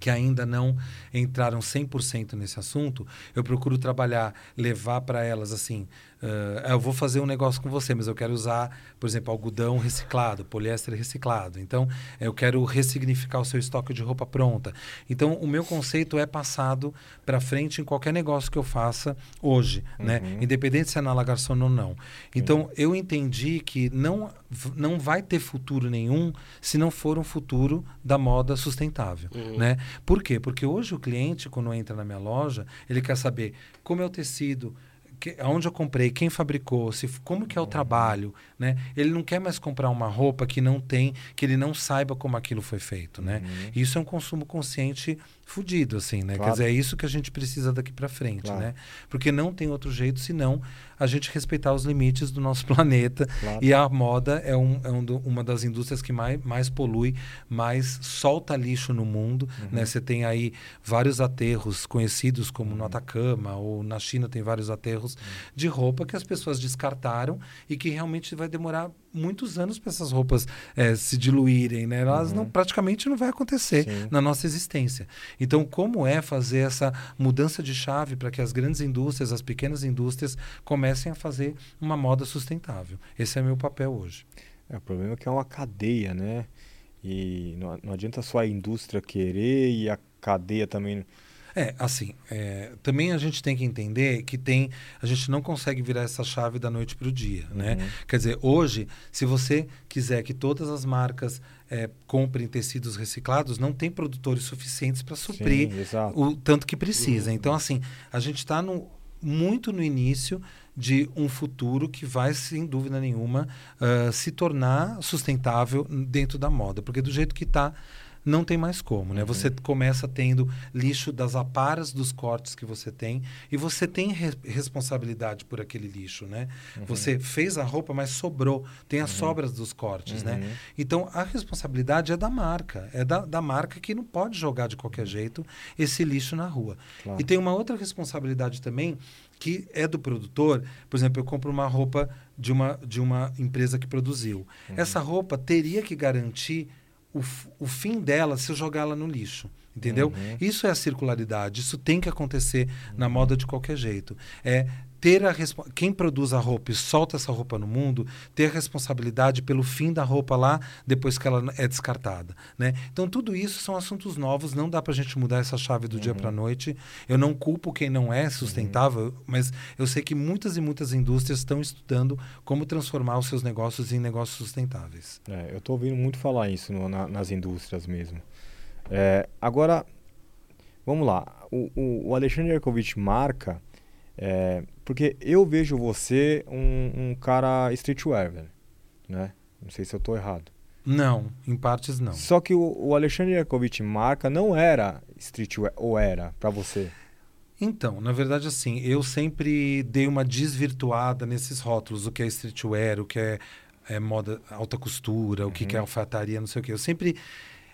que ainda não entraram 100% nesse assunto, eu procuro trabalhar, levar para elas assim, Uh, eu vou fazer um negócio com você, mas eu quero usar, por exemplo, algodão reciclado, poliéster reciclado. Então, eu quero ressignificar o seu estoque de roupa pronta. Então, o meu conceito é passado para frente em qualquer negócio que eu faça hoje, né? uhum. né? Independente se é na Lagarçon ou não. Então, uhum. eu entendi que não, não vai ter futuro nenhum se não for um futuro da moda sustentável, uhum. né? Por quê? Porque hoje o cliente, quando entra na minha loja, ele quer saber como é o tecido, que, onde eu comprei, quem fabricou, se, como que é o trabalho, né? Ele não quer mais comprar uma roupa que não tem, que ele não saiba como aquilo foi feito, né? Uhum. Isso é um consumo consciente fudido, assim, né? Claro. Quer dizer, é isso que a gente precisa daqui para frente, claro. né? Porque não tem outro jeito senão a gente respeitar os limites do nosso planeta. Claro. E a moda é, um, é um do, uma das indústrias que mais, mais polui, mais solta lixo no mundo, uhum. né? Você tem aí vários aterros conhecidos como uhum. no Atacama ou na China tem vários aterros uhum. de roupa que as pessoas descartaram e que realmente vai demorar muitos anos para essas roupas é, se diluírem, né? Elas uhum. não, praticamente não vai acontecer Sim. na nossa existência. Então, como é fazer essa mudança de chave para que as grandes indústrias, as pequenas indústrias comecem a fazer uma moda sustentável? Esse é meu papel hoje. É, o problema é que é uma cadeia, né? E não, não adianta só a indústria querer e a cadeia também é, assim, é, também a gente tem que entender que tem, a gente não consegue virar essa chave da noite para o dia, né? uhum. né? Quer dizer, hoje, se você quiser que todas as marcas é, comprem tecidos reciclados, não tem produtores suficientes para suprir Sim, o tanto que precisa. Uhum. Então, assim, a gente está muito no início de um futuro que vai, sem dúvida nenhuma, uh, se tornar sustentável dentro da moda. Porque do jeito que está não tem mais como, né? Uhum. Você começa tendo lixo das aparas dos cortes que você tem e você tem re responsabilidade por aquele lixo, né? Uhum. Você fez a roupa, mas sobrou, tem as uhum. sobras dos cortes, né? Uhum. Então a responsabilidade é da marca, é da, da marca que não pode jogar de qualquer jeito esse lixo na rua. Claro. E tem uma outra responsabilidade também que é do produtor. Por exemplo, eu compro uma roupa de uma, de uma empresa que produziu. Uhum. Essa roupa teria que garantir o, o fim dela se eu jogá-la no lixo. Entendeu? Uhum. Isso é a circularidade. Isso tem que acontecer uhum. na moda de qualquer jeito. É ter a quem produz a roupa e solta essa roupa no mundo ter a responsabilidade pelo fim da roupa lá depois que ela é descartada né? Então tudo isso são assuntos novos não dá para a gente mudar essa chave do uhum. dia para noite. Eu não culpo quem não é sustentável uhum. mas eu sei que muitas e muitas indústrias estão estudando como transformar os seus negócios em negócios sustentáveis. É, eu estou ouvindo muito falar isso no, na, nas indústrias mesmo. É, agora vamos lá. O, o, o Alexandre Erkovich marca é, porque eu vejo você um, um cara streetwear, velho, né? Não sei se eu estou errado. Não, em partes não. Só que o, o Alexandre Yakovich marca não era streetwear, ou era, para você? Então, na verdade, assim, eu sempre dei uma desvirtuada nesses rótulos, o que é streetwear, o que é, é moda alta costura, uhum. o que, que é uhum. alfaiataria, não sei o que. Eu sempre,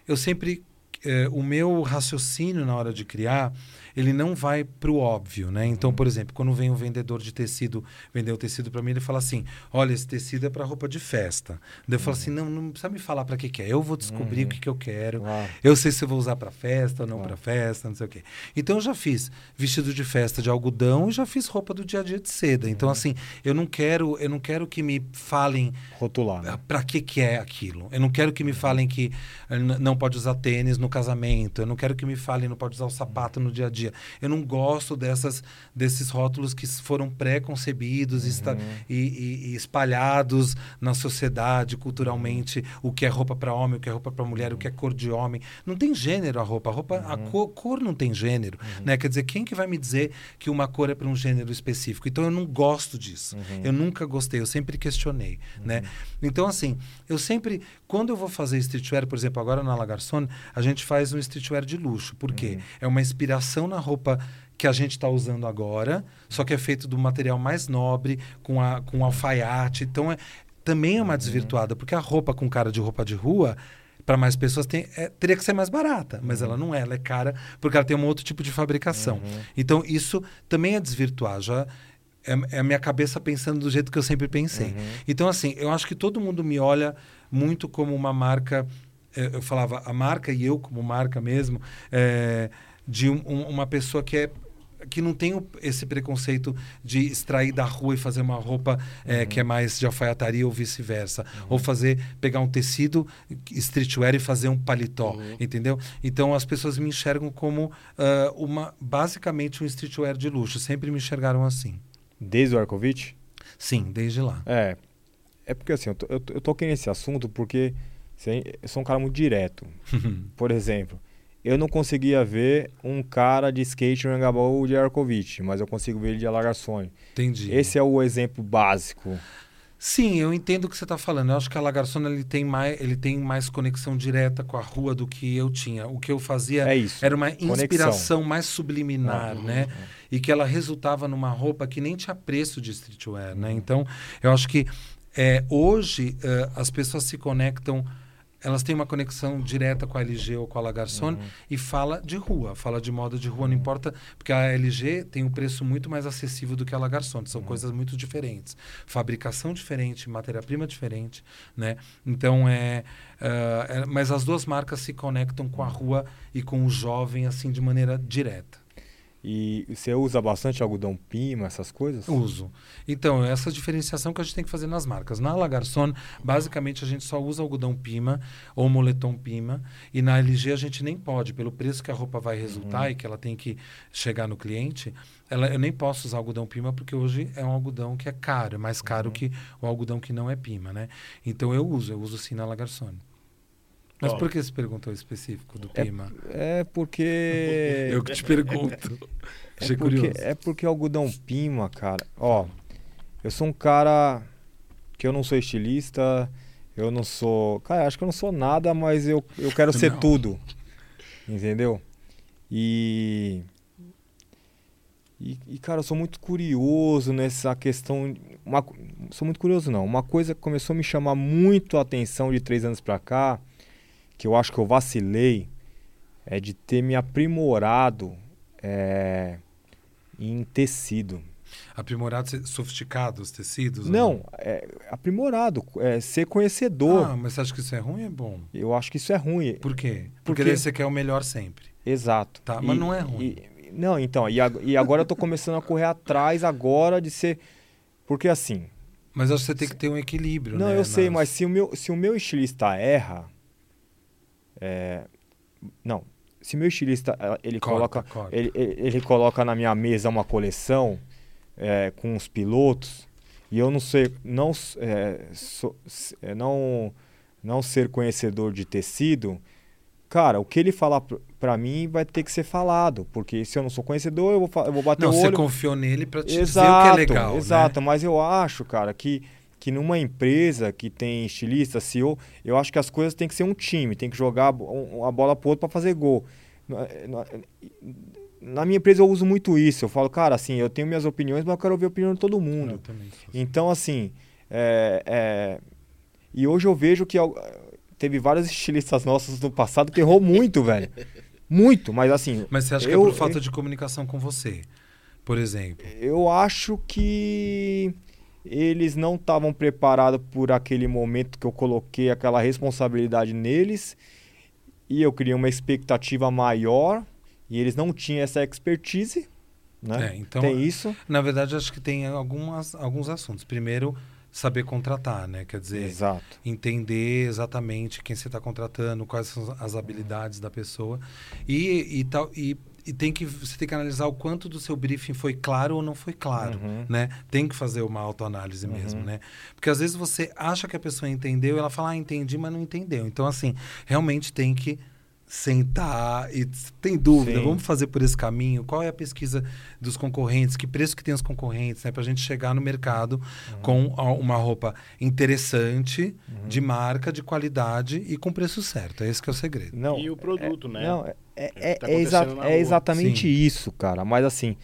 eu sempre, é, o meu raciocínio na hora de criar ele não vai para o óbvio, né? Então, uhum. por exemplo, quando vem um vendedor de tecido vender o tecido para mim, ele fala assim: olha, esse tecido é para roupa de festa. Daí eu falo assim: uhum. não, não precisa me falar para que, que é. Eu vou descobrir uhum. o que, que eu quero. Eu sei se eu vou usar para festa ou não para festa, não sei o quê. Então, eu já fiz vestido de festa de algodão e já fiz roupa do dia a dia de seda. Então, uhum. assim, eu não quero, eu não quero que me falem rotular. Né? Para que que é aquilo? Eu não quero que me falem que eh, não pode usar tênis no casamento. Eu não quero que me falem não pode usar o sapato no dia a dia dia. Eu não gosto dessas, desses rótulos que foram pré-concebidos Uhum. e, e- e espalhados na sociedade, culturalmente, o que é roupa para homem, o que é roupa para mulher, o que é cor de homem. Não tem gênero a roupa. A roupa, a Uhum. cor, cor não tem gênero, né? Quer dizer, quem que vai me dizer que uma cor é para um gênero específico? Então eu não gosto disso. Uhum. Eu nunca gostei, eu sempre questionei, né? Então assim, eu sempre, quando eu vou fazer streetwear, por exemplo, agora na Lagarçon, a gente faz um streetwear de luxo. Por quê? É uma inspiração na roupa que a gente está usando agora, só que é feito do material mais nobre, com, a, com alfaiate. Então, é, também é uma desvirtuada, porque a roupa com cara de roupa de rua, para mais pessoas, tem, é, teria que ser mais barata, mas ela não é, ela é cara, porque ela tem um outro tipo de fabricação. Então, isso também é desvirtuar. Já é, é a minha cabeça pensando do jeito que eu sempre pensei. Então, assim, eu acho que todo mundo me olha muito como uma marca. eh, Eu falava, a marca e eu como marca mesmo, eh, de um- um- uma pessoa que é que não tem esse preconceito de extrair da rua e fazer uma roupa eh, que é mais de alfaiataria ou vice-versa. Ou fazer, pegar um tecido streetwear e fazer um paletó, entendeu? Então as pessoas me enxergam como ah, uma, basicamente um streetwear de luxo. Sempre me enxergaram assim. Desde o Arcovitch? Sim, desde lá. É. É porque assim, eu, to, eu, eu toquei nesse assunto porque assim, eu sou um cara muito direto. Por exemplo, eu não conseguia ver um cara de skate no Angabaú de Arcovitch, mas eu consigo ver ele de Alagarçone. Entendi. Esse é o exemplo básico. Sim, eu entendo o que você está falando. Eu acho que a Lagarçona ele tem, mais, ele tem mais conexão direta com a rua do que eu tinha. O que eu fazia É era uma Conexão. inspiração mais subliminar, né? E que ela resultava numa roupa que nem tinha preço de streetwear, né? Então, eu acho que é, hoje eh, as pessoas se conectam, elas têm uma conexão direta com a LG ou com a Lagarçon e fala de rua, fala de moda de rua, não importa, porque a LG tem um preço muito mais acessível do que a Lagarçon, são coisas muito diferentes. Fabricação diferente, matéria-prima diferente, né? Então, é, ah, é- Mas as duas marcas se conectam com a rua e com o jovem, assim, de maneira direta. E você usa bastante algodão pima, essas coisas? Uso. Então, essa diferenciação que a gente tem que fazer nas marcas. Na Lagarçon, basicamente, a gente só usa algodão pima ou moletom pima. E na LG a gente nem pode, pelo preço que a roupa vai resultar e que ela tem que chegar no cliente, ela, eu nem posso usar algodão pima porque hoje é um algodão que é caro, é mais caro que o algodão que não é pima, né? Então eu uso, eu uso sim na Lagarçon. Mas por que você perguntou específico do É- pima? É porque. Eu que te pergunto. É Achei porque, curioso. é porque algodão pima, cara. Ó, eu sou um cara que eu não sou estilista, eu não sou. Cara, acho que eu não sou nada, mas eu, eu quero ser Não. tudo. Entendeu? E, e. E, cara, eu sou muito curioso nessa questão. Uma, sou muito curioso, não. Uma coisa que começou a me chamar muito a atenção de três anos pra cá, que eu acho que eu vacilei, é de ter me aprimorado é, em tecido. Aprimorado, sofisticado os tecidos? ou Não, é, aprimorado, é, ser conhecedor. Ah, mas você acha que isso é ruim ou é bom? Eu acho que isso é ruim. Por quê? Porque, Porque- daí você quer o melhor sempre. Exato. Tá, mas não é ruim. e- não, então, e, e agora eu tô começando a correr atrás agora de ser. Porque assim. Mas acho que você tem que ter um equilíbrio, Não, né? eu sei, nas- mas se o meu, se o meu estilista erra. É, não. Se meu estilista eh, ele Corta, coloca. corta. Ele, ele, coloca na minha mesa uma coleção é, com os pilotos e eu não sei não é, sou- s- é, não não ser conhecedor de tecido cara o que ele falar pra mim vai ter que ser falado porque se eu não sou conhecedor eu vou eu vou bater Não, o você olho confiou nele pra te exato dizer o que é legal, exato né? mas eu acho cara que que numa empresa que tem estilista, CEO, eu acho que as coisas tem que ser um time, tem que jogar a bo- a bola pro outro para fazer gol. Na- minha empresa eu uso muito isso. Eu falo, cara, assim, eu tenho minhas opiniões, mas eu quero ouvir a opinião de todo Eu mundo. Então, assim, é, é, e hoje eu vejo que teve vários estilistas nossos no passado que errou muito, velho. Muito, mas assim, Mas você acha que eu- é por falta de comunicação com você? Por exemplo. eu acho que eles não estavam preparados por aquele momento que eu coloquei aquela responsabilidade neles e eu criei uma expectativa maior e eles não tinham essa expertise, né? É, então- Tem isso. Na verdade, acho que tem algumas, alguns assuntos. Primeiro, saber contratar, né? Quer dizer, Exato. entender exatamente quem você está contratando, quais são as habilidades da pessoa e, e, tal, e, e tem que, você tem que analisar o quanto do seu briefing foi claro ou não foi claro, Uhum. né? Tem que fazer uma autoanálise mesmo, né? Porque às vezes você acha que a pessoa entendeu, ela fala, ah, entendi, mas não entendeu. Então, assim, realmente tem que sentar e tem dúvida, Sim. vamos fazer por esse caminho, qual é a pesquisa dos concorrentes, que preço que tem os concorrentes, né? Pra gente chegar no mercado com a- uma roupa interessante, de marca, de qualidade e com preço certo. É esse que é o segredo. Não, E o produto, né? Não, é, é, É é, tá é exa- é exatamente Sim. isso, cara. Mas assim,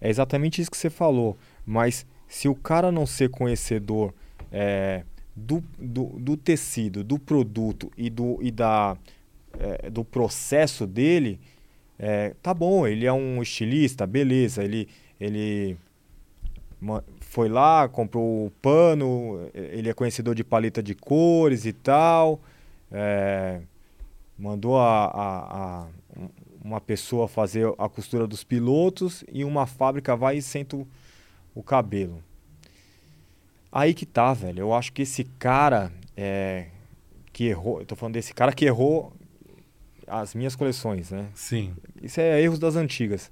é exatamente isso que você falou. Mas se o cara não ser conhecedor é, do, do, do tecido, do produto e do, e da, é, do processo dele, é, tá bom, ele é um estilista, beleza, ele, ele foi lá, comprou o pano, ele é conhecedor de paleta de cores e tal, é, mandou a, a- a- um- uma pessoa fazer a costura dos pilotos e uma fábrica vai e senta o, o cabelo. Aí que tá, velho. Eu acho que esse cara é, que errou, eu tô falando desse cara que errou as minhas coleções, né? Sim. Isso é erros das antigas.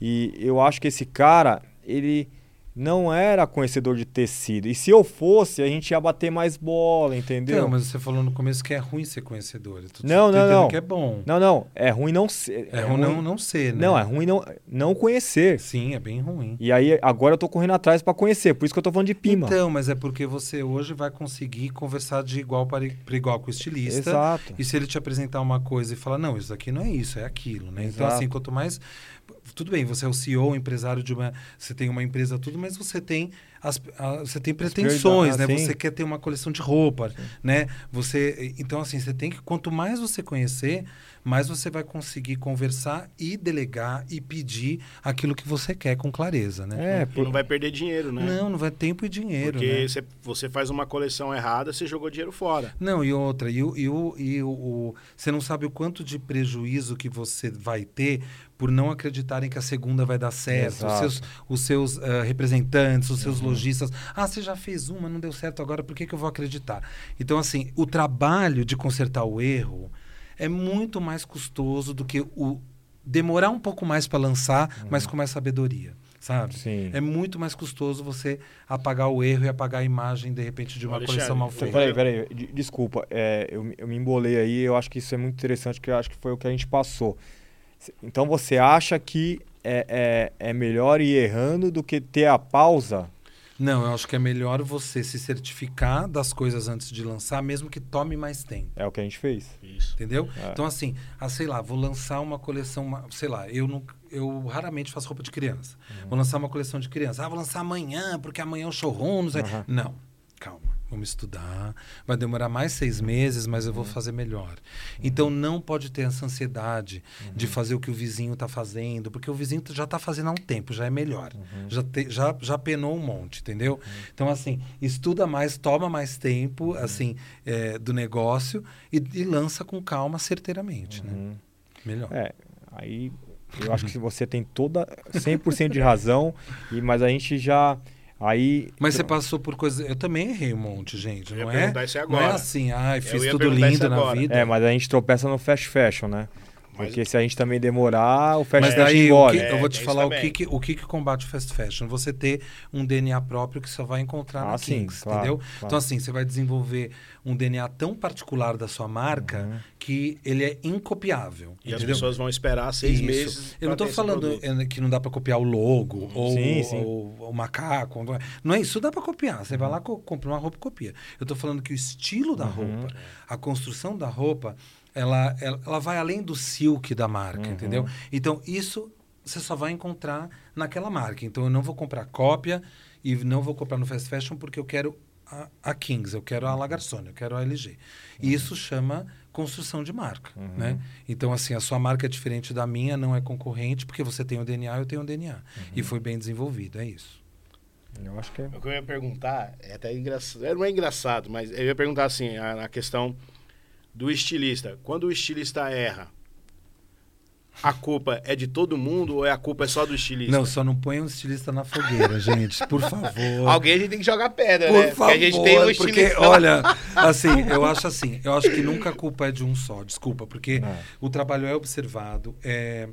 E eu acho que esse cara, ele não era conhecedor de tecido. E se eu fosse, a gente ia bater mais bola, entendeu? Então, mas você falou no começo que é ruim ser conhecedor. Não, não, não. que é bom. Não, não. É ruim não ser. É, ruim não, não ser, né? Não, é ruim não, não conhecer. Sim, é bem ruim. E aí, agora eu tô correndo atrás pra conhecer. Por isso que eu tô falando de pima. Então, mas é porque você hoje vai conseguir conversar de igual para para igual com o estilista. Exato. E se ele te apresentar uma coisa e falar, não, isso aqui não é isso, é aquilo, né? Então, Exato. assim, quanto mais. Tudo bem, você é o CEO, empresário de uma. Você tem uma empresa, tudo, mas você tem. As, a- você tem pretensões, né? prioridades, sim. Você quer ter uma coleção de roupa, né? Você, então, assim, você tem que. Quanto mais você conhecer, mais você vai conseguir conversar e delegar e pedir aquilo que você quer com clareza, né? É, E por- não vai perder dinheiro, né? Não, não vai tempo e dinheiro. Porque né? você, você faz uma coleção errada, você jogou dinheiro fora. Não, e outra, e, o, e, o, e o, o- você não sabe o quanto de prejuízo que você vai ter por não acreditarem que a segunda vai dar certo. Os seus, os seus ah, representantes, os seus lojistas. Ah, você já fez uma, não deu certo agora, por que, que eu vou acreditar? Então, assim, o trabalho de consertar o erro é muito mais custoso do que o demorar um pouco mais para lançar, mas com mais sabedoria. Sabe? Sim. É muito mais custoso você apagar o erro e apagar a imagem, de repente, de uma Alexandre, coleção mal feita. Peraí, peraí, de- desculpa, é, eu, me- eu me embolei aí, eu acho que isso é muito interessante, porque eu acho que foi o que a gente passou. Então você acha que é, é, é melhor ir errando do que ter a pausa? Não, eu acho que é melhor você se certificar das coisas antes de lançar, mesmo que tome mais tempo. É o que a gente fez. Isso. Entendeu? É. Então, assim, ah, sei lá, vou lançar uma coleção, uma- sei lá, eu, não, eu raramente faço roupa de criança. Uhum. Vou lançar uma coleção de criança. Ah, vou lançar amanhã, porque amanhã é o showroom. Não, sei. Aham. não calma. Vamos estudar. Vai demorar mais seis meses, mas eu Uhum. vou fazer melhor. Então, não pode ter essa ansiedade Uhum. de fazer o que o vizinho está fazendo, porque o vizinho já está fazendo há um tempo, já é melhor. Uhum. Já, te- já, já penou um monte, entendeu? Então, assim, estuda mais, toma mais tempo, Uhum. assim, é, do negócio e, e lança com calma, certeiramente, né? Uhum. Melhor. É, aí eu acho que você tem toda 100% de razão, e, mas a gente já. Aí. Mas você passou por coisas. Eu também errei um monte, gente. Eu ia Não é, não agora. é assim, ai, fiz tudo lindo na vida. É, mas a gente tropeça no fast fashion, né? Mas- Porque se a gente também demorar, o fast Mas fashion daí, que- É, eu vou te tem falar o isso que, que, o que, que combate o fast fashion. Você ter um DNA próprio que só vai encontrar Ah, na sim, Kings, claro, entendeu? claro. Então, assim, você vai desenvolver um DNA tão particular da sua marca Uhum. que ele é incopiável. E as entendeu? pessoas vão esperar seis Isso. meses. Eu não estou falando é, que não dá para copiar o logo ou, Sim, sim. ou o macaco. não é- Não é isso, dá para copiar. Você vai lá, co- compra uma roupa e copia. Eu estou falando que o estilo da roupa, a construção da roupa, ela, ela, ela vai além do silk da marca, entendeu? Então, isso você só vai encontrar naquela marca. Então, eu não vou comprar cópia e não vou comprar no fast fashion porque eu quero a, a Kings, eu quero a Lagarçone, eu quero a LG. E isso chama construção de marca, né? Então, assim, a sua marca é diferente da minha, não é concorrente, porque você tem o DNA, eu tenho o DNA. E foi bem desenvolvido, é isso. Eu acho que é. O que eu ia perguntar, é até engraçado, não é engraçado, mas eu ia perguntar assim, a, a questão do estilista. Quando o estilista erra, a culpa é de todo mundo ou é a culpa é só do estilista? Não, só não põe um estilista na fogueira, gente, por favor. Alguém a gente tem que jogar pedra, Por né? favor, Porque a gente tem um porque, estilista. olha, assim, eu acho assim, eu acho que nunca a culpa é de um só, desculpa, porque É. o trabalho é observado, é,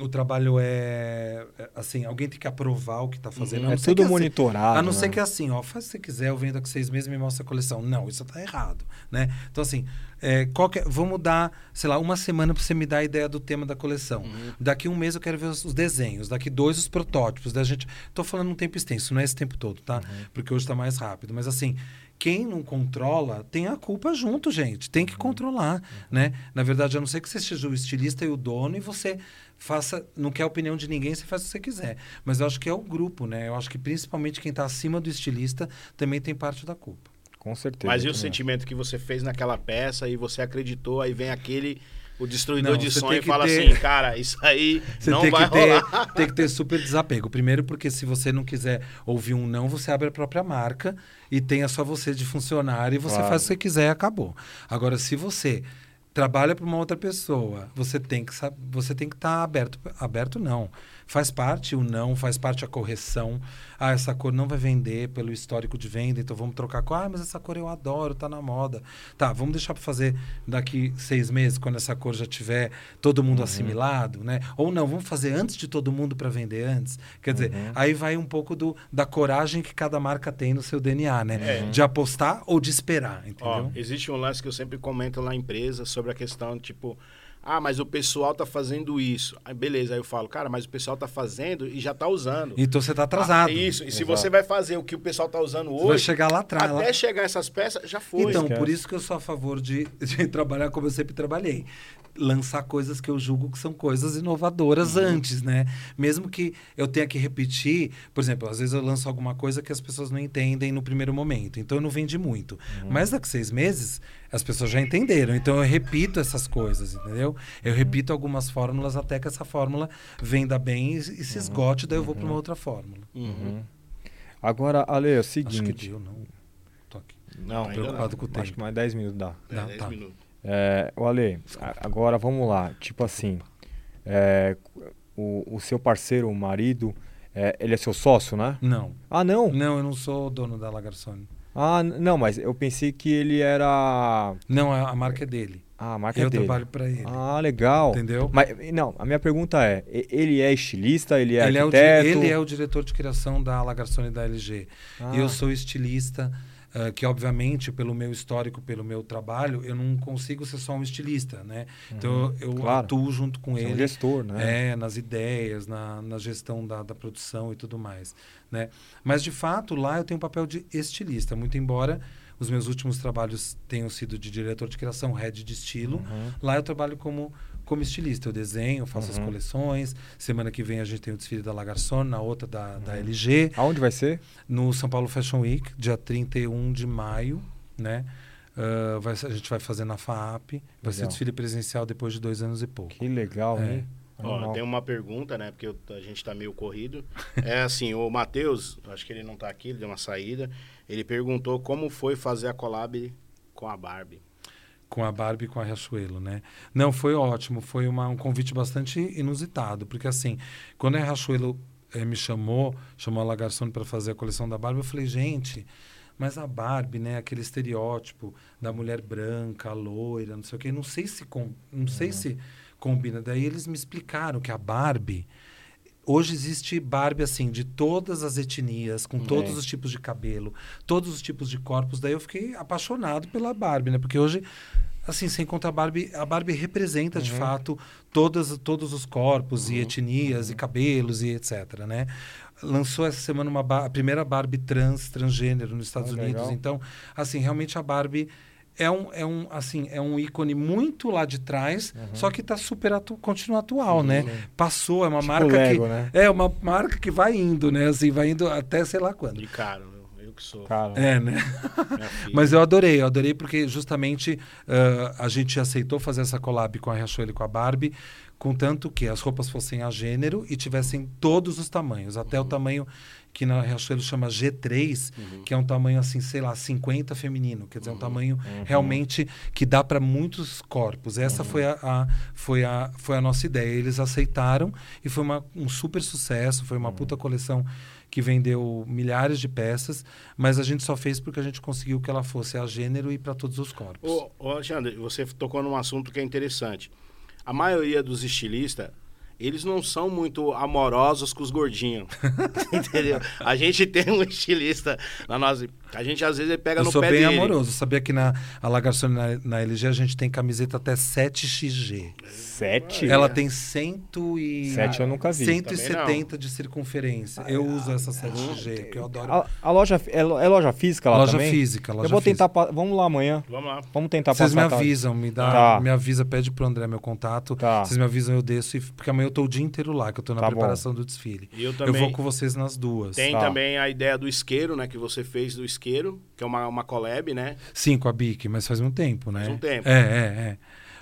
o trabalho é, é, assim, alguém tem que aprovar o que está fazendo. Uhum. É tudo assim- monitorado. a não né? ser que assim, ó, faz o que você quiser, eu vendo daqui seis meses e me mostra a coleção. Não, isso tá errado, né? Então, assim, é, qual que é- vamos dar, sei lá, uma semana para você me dar a ideia do tema da coleção. Daqui um mês eu quero ver os, os desenhos, daqui dois os protótipos. Da gente, tô falando um tempo extenso, não é esse tempo todo, tá? Porque hoje está mais rápido. Mas assim, quem não controla tem a culpa junto, gente. Tem que controlar, né? Na verdade, a não ser que você seja o estilista e o dono e você faça, não quer a opinião de ninguém, você faz o que você quiser. Mas eu acho que é o grupo, né? Eu acho que principalmente quem está acima do estilista também tem parte da culpa. Com certeza. Mas e o também. sentimento que você fez naquela peça e você acreditou, aí vem aquele, o destruidor Não, de sonho e que fala ter- assim, cara, isso aí Você não tem vai que, ter, rolar. tem que ter super desapego. Primeiro, porque se você não quiser ouvir um não, você abre a própria marca e tenha só você de funcionário e você Claro. faz o que você quiser e acabou. Agora, se você trabalha para uma outra pessoa, você tem que você tem que estar aberto, aberto não. Faz parte o não, faz parte a correção. Ah, essa cor não vai vender pelo histórico de venda, então vamos trocar com. Ah, mas essa cor eu adoro, tá na moda. Tá, vamos deixar para fazer daqui seis meses, quando essa cor já tiver todo mundo assimilado, né? Ou não, vamos fazer antes de todo mundo para vender antes. Quer dizer, aí vai um pouco do, da coragem que cada marca tem no seu DNA, né? É. De apostar ou de esperar, Ó, entendeu? existe um lance que eu sempre comento lá na empresa sobre a questão, tipo, ah, mas o pessoal tá fazendo isso. Aí beleza, aí eu falo, cara, mas o pessoal tá fazendo e já tá usando. Então você tá atrasado. Ah, isso, e se Exato. você vai fazer o que o pessoal tá usando Você vai hoje, chegar lá atrás. até lá- chegar essas peças, já foi. Então, esquece. por isso que eu sou a favor de, de trabalhar como eu sempre trabalhei. Lançar coisas que eu julgo que são coisas inovadoras Uhum. antes, né? Mesmo que eu tenha que repetir, por exemplo, às vezes eu lanço alguma coisa que as pessoas não entendem no primeiro momento, então eu não vendi muito. Uhum. Mas daqui seis meses, as pessoas já entenderam, então eu repito essas coisas, entendeu? Eu repito algumas fórmulas até que essa fórmula venda bem e, e se esgote, daí eu vou para uma outra fórmula. Uhum. Agora, Ale, é o Acho que seguinte. deu, não. Tô aqui. Não, ainda preocupado não. com o tempo. Acho que mais 10 minutos dá. É, Não, 10 tá. minutos. É, o Ale, agora vamos lá. Tipo assim, é, o, o seu parceiro, o marido, é, ele é seu sócio, né? Não. Ah, não. Não, eu não sou dono da Lagarçone. Ah, não, mas eu pensei que ele era. Não, a, a marca é dele. Ah, a marca eu dele. trabalho para ele. Ah, legal. Entendeu? Mas, não, a minha pergunta é: ele é estilista? Ele é ele, é o, arquiteto? ele é o diretor de criação da Lagarçone e da LG. Ah, eu sou estilista, ah, que obviamente, pelo meu histórico, pelo meu trabalho, eu não consigo ser só um estilista, né? Então eu claro. atuo junto com você é um ele. gestor, né? É, nas ideias, na, na gestão da, da produção e tudo mais. Né? Mas, de fato, lá eu tenho um papel de estilista, muito embora os meus últimos trabalhos tenham sido de diretor de criação, head de estilo. Uhum. Lá eu trabalho como, como estilista. Eu desenho, faço as Uhum. coleções. Semana que vem a gente tem o desfile da Lagarçon, na outra da, da Uhum. LG. Aonde vai ser? No São Paulo Fashion Week, dia 31 de maio, né? Ah, vai a gente vai fazer na FAAP. Vai ser Legal. desfile presencial depois de dois anos e pouco. Que legal, É. hein? Ó, tem uma pergunta, né? Porque eu- a gente tá meio corrido. É assim, o Matheus, acho que ele não tá aqui, ele deu uma saída. Ele perguntou como foi fazer a collab com a Barbie. Com a Barbie e com a Riachuelo, né? Não, foi ótimo, foi uma- um convite bastante inusitado, porque assim, quando a Riachuelo eh, me chamou, chamou a Lagarçone para fazer a coleção da Barbie, eu falei, gente, mas a Barbie, né, aquele estereótipo da mulher branca, loira, não sei o quê, não sei se com, não sei se combina. Daí eles me explicaram que a Barbie Hoje existe Barbie, assim, de todas as etnias, com todos É. os tipos de cabelo, todos os tipos de corpos. Daí eu fiquei apaixonado pela Barbie, né? Porque hoje, assim, sem contar a Barbie, a Barbie representa, de Uhum. fato, todas, todos os corpos e etnias e cabelos e etc, né? Lançou essa semana uma a primeira Barbie trans, transgênero nos Estados Ah, Unidos. legal. Então, assim, realmente a Barbie é um, é um, assim, é um ícone muito lá de trás, só que está super atu continua atual, né? Passou, é uma Tipo marca Lego, que né? é uma marca que vai indo, né? Assim, vai indo até sei lá quando. E caro, eu que sou. Cara, É, né? Mas eu adorei, eu adorei porque justamente ah, a gente aceitou fazer essa collab com a Riachuelo e com a Barbie, contanto que as roupas fossem a gênero e tivessem todos os tamanhos, até o tamanho que na Riachuelo chama G3, que é um tamanho assim, sei lá, 50 feminino, quer dizer, um tamanho realmente que dá para muitos corpos. Essa foi, a, a- foi, a, foi a nossa ideia. Eles aceitaram e foi uma, um super sucesso, foi uma puta coleção que vendeu milhares de peças, mas a gente só fez porque a gente conseguiu que ela fosse a gênero e para todos os corpos. Ô, ô, Alexandre, você tocou num assunto que é interessante. A maioria dos estilistas, eles não são muito amorosos com os gordinhos. entendeu? A gente tem um estilista na nossa. A gente às vezes pega eu no sou pé bem dele. amoroso. Sabia que na a Lagarçon na, na LG a gente tem camiseta até 7xg. Sete? Ela tem 100 e... Sete eu nunca vi. 170 de circunferência. Eu uso essa 7xg, porque eu adoro. A, a loja é, é loja física lá loja também? física, loja Eu vou tentar. pa- Vamos lá amanhã. Vamos lá. Vamos tentar Vocês me avisam, me dá, Tá. me avisa, pede pro André meu contato. Tá. Vocês me avisam, eu desço, e, porque amanhã eu tô o dia inteiro lá, que eu tô na Tá bom. preparação do desfile. E eu Eu também. vou com vocês nas duas. Tem Tá. também a ideia do isqueiro, né? Que você fez do isqueiro, que é uma, uma collab, né? Sim, com a Bic, mas faz um tempo, né? Faz um tempo. É, é, é.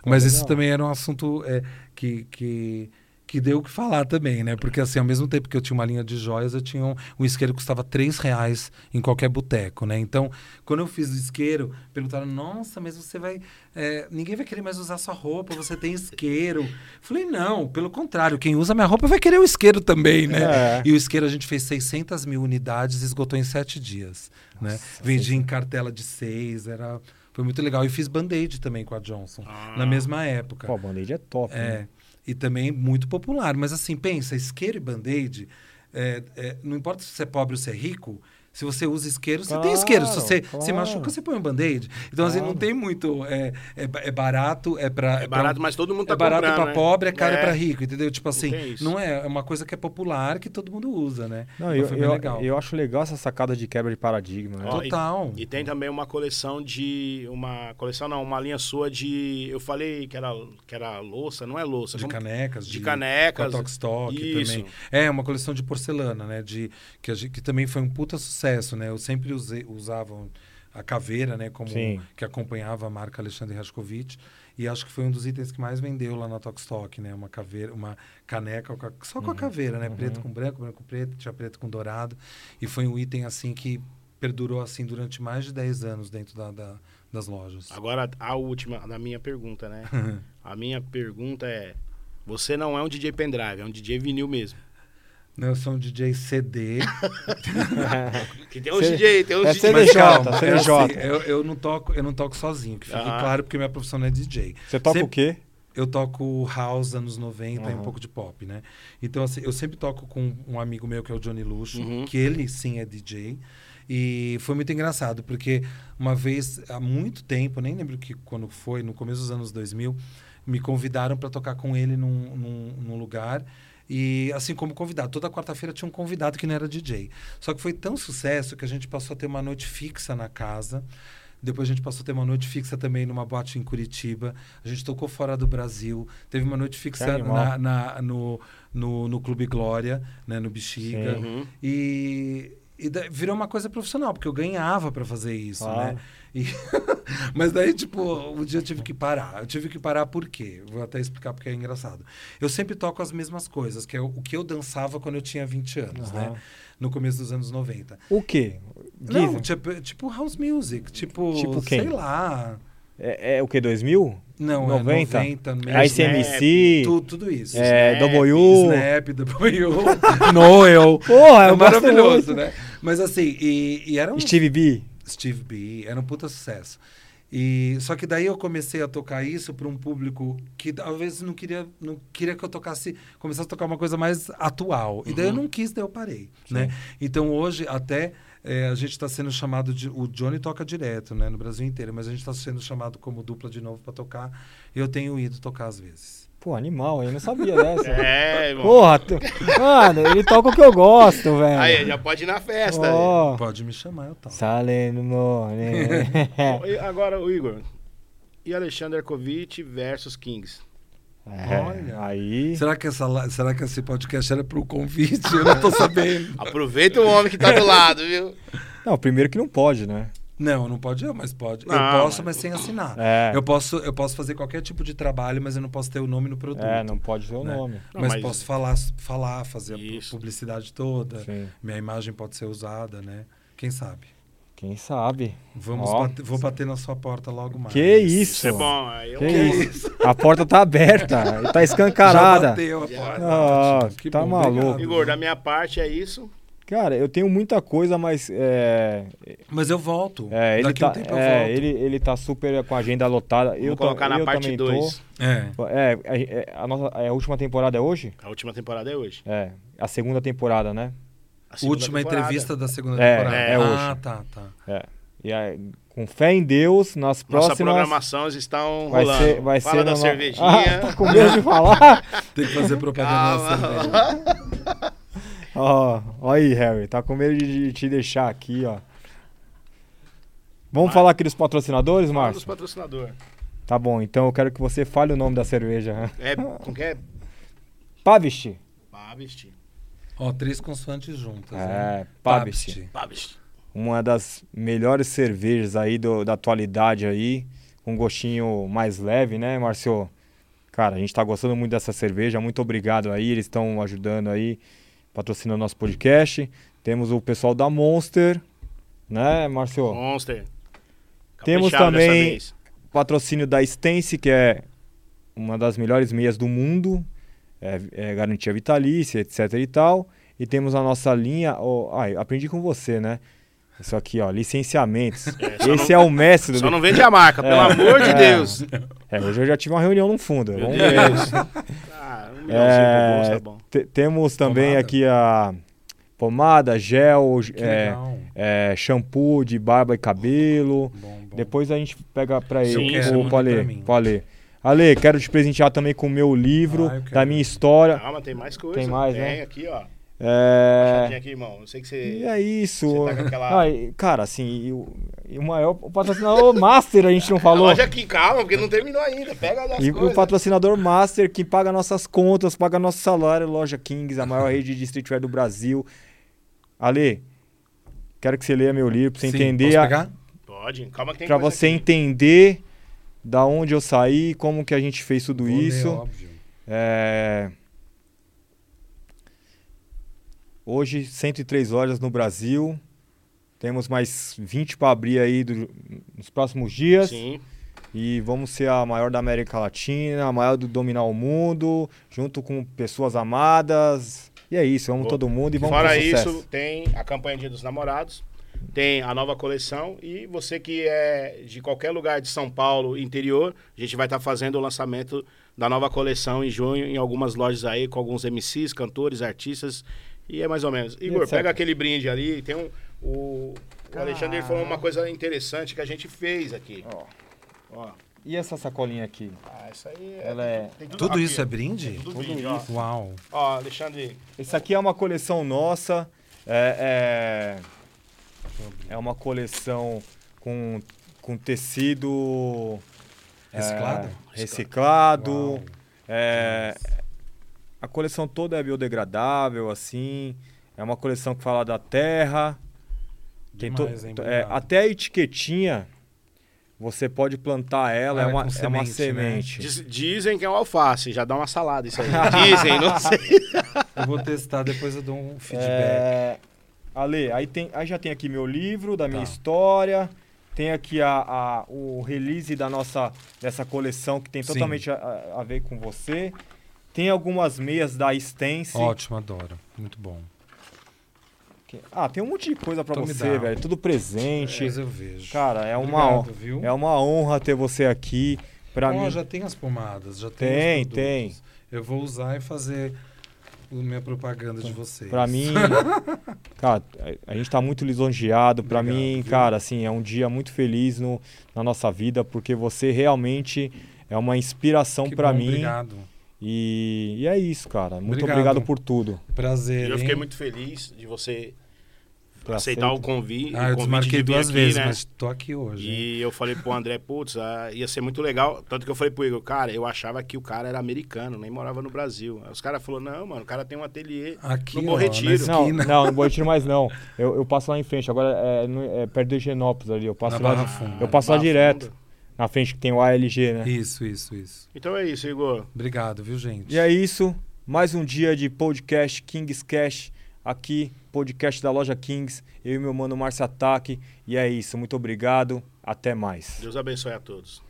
Mas isso também era um assunto é, que, que, que deu o que falar também, né? Porque assim, ao mesmo tempo que eu tinha uma linha de joias, eu tinha um, um isqueiro que custava 3 reais em qualquer boteco, né? Então, quando eu fiz o isqueiro, perguntaram, nossa, mas você vai... é, ninguém vai querer mais usar sua roupa, você tem isqueiro. Falei, não, pelo contrário, quem usa minha roupa vai querer o isqueiro também, né? É. E o isqueiro a gente fez 600 mil unidades e esgotou em 7 dias, né? Vendia em cartela de 6, era... Foi muito legal. E fiz band-aid também com a Johnson, Ah. na mesma época. Pô, band-aid é top. É, né? E também muito popular. Mas assim, pensa, isqueiro e band-aid, é, é, não importa se você é pobre ou se é rico, se você usa isqueiro, você tem isqueiro. Se Claro, você se claro. machuca, você põe um band-aid. Então, assim, não Claro. tem muito... É, é, é barato, é pra... É barato, mas todo mundo tá é barato comprando, pra né? pobre, é caro É. pra rico, entendeu? Tipo assim, não é, é uma coisa que é popular que todo mundo usa, né? Não, Mas eu, foi bem eu, legal. eu acho legal essa sacada de quebra de paradigma. Né? Ó, Total. E tem também uma coleção de. Uma coleção não, uma linha sua de. Eu falei que era, que era louça, não é louça. De como- canecas, de canecas. a Tokstok Isso. também. É, uma coleção de porcelana, né? De, que, a gente- que também foi um puta sucesso, né? Eu sempre usei, usava a caveira, né? Como Sim. que acompanhava a marca Alexandre Rascovitch. E acho que foi um dos itens que mais vendeu lá na Tokstok, né? Uma caveira, uma caneca só com a caveira, né? Preto com branco, branco com preto, tinha preto com dourado. E foi um item, assim, que perdurou, assim, durante mais de 10 anos dentro da, da- das lojas. Agora, a última da minha pergunta, né? a minha pergunta é: você não é um DJ pendrive, é um DJ vinil mesmo. Eu sou um DJ CD. Que tem um Cê- DJ, tem um é DJ. CD. Mas CDJ, calma, é CDJ. assim, eu, eu não toco, eu não toco sozinho, que fique Ah. claro, porque minha profissão não é DJ. Você toca Sempre- o quê? Eu toco house anos 90 e um pouco de pop, né? Então, assim, eu sempre toco com um amigo meu que é o Johnny Luxo, Uhum. que ele sim é DJ. E foi muito engraçado, porque uma vez, há muito tempo, nem lembro que quando foi, no começo dos anos 2000, me convidaram para tocar com ele num, num, num lugar. E assim como convidado, toda quarta-feira tinha um convidado que não era DJ. Só que foi tão sucesso que a gente passou a ter uma noite fixa na casa. Depois a gente passou a ter uma noite fixa também numa boate em Curitiba. A gente tocou fora do Brasil. Teve uma noite fixa na, na- no, no, no Clube Glória, né, no Bexiga. Sim. E, e da- virou uma coisa profissional, porque eu ganhava para fazer isso, Claro. né? E- Mas daí, tipo, um dia eu tive que parar. Eu tive que parar por quê? Vou até explicar porque é engraçado. Eu sempre toco as mesmas coisas, que é o, que eu dançava quando eu tinha 20 anos, Aham. né? No começo dos anos 90. O quê? Não, tipo, tipo house music, tipo, Tipo quem? sei lá. é, é o quê? 2000? Não, 90? é 90, meio- ICMC? tudo, tudo isso. É, Snap, W. Snap, W, Noel. Porra, É eu gosto maravilhoso, né? Mas assim, e, e era um Steve B. Steve B, era um puta sucesso. E só que daí eu comecei a tocar isso para um público que talvez não queria, não queria que eu tocasse, começasse a tocar uma coisa mais atual. E daí eu não quis, daí eu parei, né? Então hoje até eh, a gente está sendo chamado de, o Johnny toca direto, né, no Brasil inteiro, mas a gente está sendo chamado como dupla de novo para tocar. Eu tenho ido tocar às vezes. Pô, animal, eu não sabia dessa. É, irmão. Porra, tu... mano, ele toca o que eu gosto, velho. Aí, já pode ir na festa. aí. Ó, Pode me chamar, eu toco. Salendo e Agora, o Igor. E Alexander Kovic versus Kings? É, Olha. aí. Será que, essa, será que esse podcast era pro convite? Eu não tô sabendo. Aproveita o homem que tá do lado, viu? Não, primeiro que não pode, né? Não, não pode eu, mas pode. eu Não, posso, mas- mas sem assinar. É. Eu, posso, eu posso fazer qualquer tipo de trabalho, mas eu não posso ter o nome no produto. É, não pode ter o né? nome. Não, mas, mas- posso falar, falar fazer a Isso. publicidade toda. Sim. Minha imagem pode ser usada, né? Quem sabe? Quem sabe? Vamos Ó. bater- vou bater na sua porta logo mais. Que isso? Isso é bom. Aí eu Que isso? A porta tá aberta, tá Já escancarada. bateu a porta. Ah, Ótimo. Que tá bom, maluco. obrigado. Igor, da minha parte é isso. Cara, eu tenho muita coisa, mas. É, Mas eu volto. é, ele, Daqui tá, um tempo eu é, volto. ele, ele tá super com a agenda lotada. eu Vamos ta- colocar na eu parte também 2. É. tô. É, é, é, a, nossa, é, a última temporada é hoje? A última temporada é hoje. É, a segunda temporada, né? A segunda Última temporada. entrevista da segunda É, temporada. é ah, hoje. tá, tá. É. E aí, com fé em Deus, nas Nossa próximas. programações estão Vai rolando. ser, vai Fala ser da no- cervejinha. Ah, tá com medo de falar? Tem que fazer propaganda da cerveja. Ó, ó aí, Harry, tá com medo de te deixar aqui, ó. Vamos Vai. falar aqui dos patrocinadores, Fala dos Márcio? patrocinadores. Tá bom, então eu quero que você fale o nome da cerveja. É, com que é? Pavist. Pabst. Ó, três consoantes juntas. É, né? Pabst. Pabst. Uma das melhores cervejas aí do- da atualidade aí, com um gostinho mais leve, né, Márcio? Cara, a gente tá gostando muito dessa cerveja, muito obrigado aí, eles estão ajudando aí, patrocinando nosso podcast. Temos o pessoal da Monster, né, Márcio? Monster. Temos Caprichado dessa também- patrocínio da Stance, que é uma das melhores meias do mundo, é, é garantia vitalícia, etc e tal. E temos a nossa linha, ó, ai, aprendi com você, né? Isso aqui, ó, licenciamentos. É, Esse não- é o mestre do... Só não vende a marca, pelo amor de é. Deus. É, hoje eu já tive uma reunião no fundo. Meu Vamos Deus. ver. Ah, um É, tá bom. Te- temos também Pomada. aqui a pomada, gel, é, é, shampoo de barba e cabelo. Bom, bom. Depois a gente pega pra Sim, ele, quero, o manda pro Ale. quero te presentear também com o meu livro, Ah, eu da minha história. Calma, tem mais coisa. Tem mais, tem né? aqui, ó. É... Aqui, irmão. Eu sei que você... E é isso. Você tá com aquela- Ah, cara, assim, e o, e o maior o patrocinador Master a gente não A falou. loja aqui, calma, porque não terminou ainda. Pega as E coisas. o patrocinador Master que paga nossas contas, paga nosso salário, loja Kings, a maior rede de streetwear do Brasil. Ale, quero que você leia meu livro pra você Sim, entender, posso a- pegar? Pode, calma que tem pra coisa você aqui. entender da onde eu saí, como que a gente fez tudo Vou ler, isso. óbvio. É... Hoje, 103 lojas no Brasil. Temos mais 20 para abrir aí do- nos próximos dias. Sim. E vamos ser a maior da América Latina, a maior do dominar o mundo, junto com pessoas amadas. E é isso, vamos Boa. todo mundo e vamos Fora isso, tem a campanha Dia dos Namorados, tem a nova coleção e você que é de qualquer lugar de São Paulo, interior, a gente vai estar fazendo o lançamento da nova coleção em junho em algumas lojas aí com alguns MCs, cantores, artistas e é mais ou menos. Igor, etc. pega aquele brinde ali, tem um o, o Alexandre falou uma coisa interessante que a gente fez aqui. Ó, Ó, E essa sacolinha aqui? ah, isso aí é, Ela tem é- tem Tudo aqui, isso ó. é brinde? Tudo Tudo brinde, ó. isso. Uau. Ó, Alexandre, Isso aqui é uma coleção nossa. É, é, é uma coleção com, com tecido é, Reciclado? reciclado. Uau. É, a coleção toda é biodegradável, assim. É uma coleção que fala da terra. Tem to- é, até a etiquetinha, você pode plantar ela, Ah, é é uma, é uma semente, né? semente. diz- dizem que é o alface, já dá uma salada isso aí. Dizem, não sei. Eu vou testar, depois eu dou um feedback. É, Ale, aí, tem, aí já tem aqui meu livro, da minha Tá. história. Tem aqui a, a- o release da nossa dessa coleção que tem totalmente a, a- a ver com você. Tem algumas meias da Stance. Ótimo, adoro. Muito bom. Ah, tem um monte de coisa pra Então você, velho. Tudo presente. Eu vejo. Cara, é uma, Obrigado, viu? é uma honra ter você aqui. Pra Ó, mim. já tem as pomadas, já tem Tem, tem. Eu vou usar e fazer minha propaganda de vocês. Pra mim, cara, a- gente tá muito lisonjeado. Pra Obrigado, mim, viu? cara, assim, é um dia muito feliz no, na nossa vida, porque você realmente é uma inspiração bom, mim. Obrigado. E, e é isso, cara. Muito Obrigado. obrigado, por tudo. Prazer. Eu fiquei hein? muito feliz de você Ter aceitar aceito. o convite. Ah, eu o convite desmarquei duas aqui, vezes, né? mas tô aqui hoje. hein? E eu falei pro André, putz, ah, ia ser muito legal. Tanto que eu falei pro Igor, cara, eu achava que o cara era americano, nem morava no Brasil. Aí os caras falaram, não, mano, o cara tem um ateliê. Aqui, no Bom Retiro. Não, não, não vou retirar mais não. Eu, eu passo lá em frente. Agora é, no- é perto de Higienópolis ali. Eu passo Na lá, Barra Funda. eu passo lá direto. Funda. Na frente que tem o ALG, né? Isso, isso, isso. Então é isso, Igor. Obrigado, viu, gente? E é isso. Mais um dia de podcast Kings Cash. Aqui, podcast da loja Kings. Eu e meu mano Márcio Ataque. E é isso. Muito obrigado. Até mais. Deus abençoe a todos.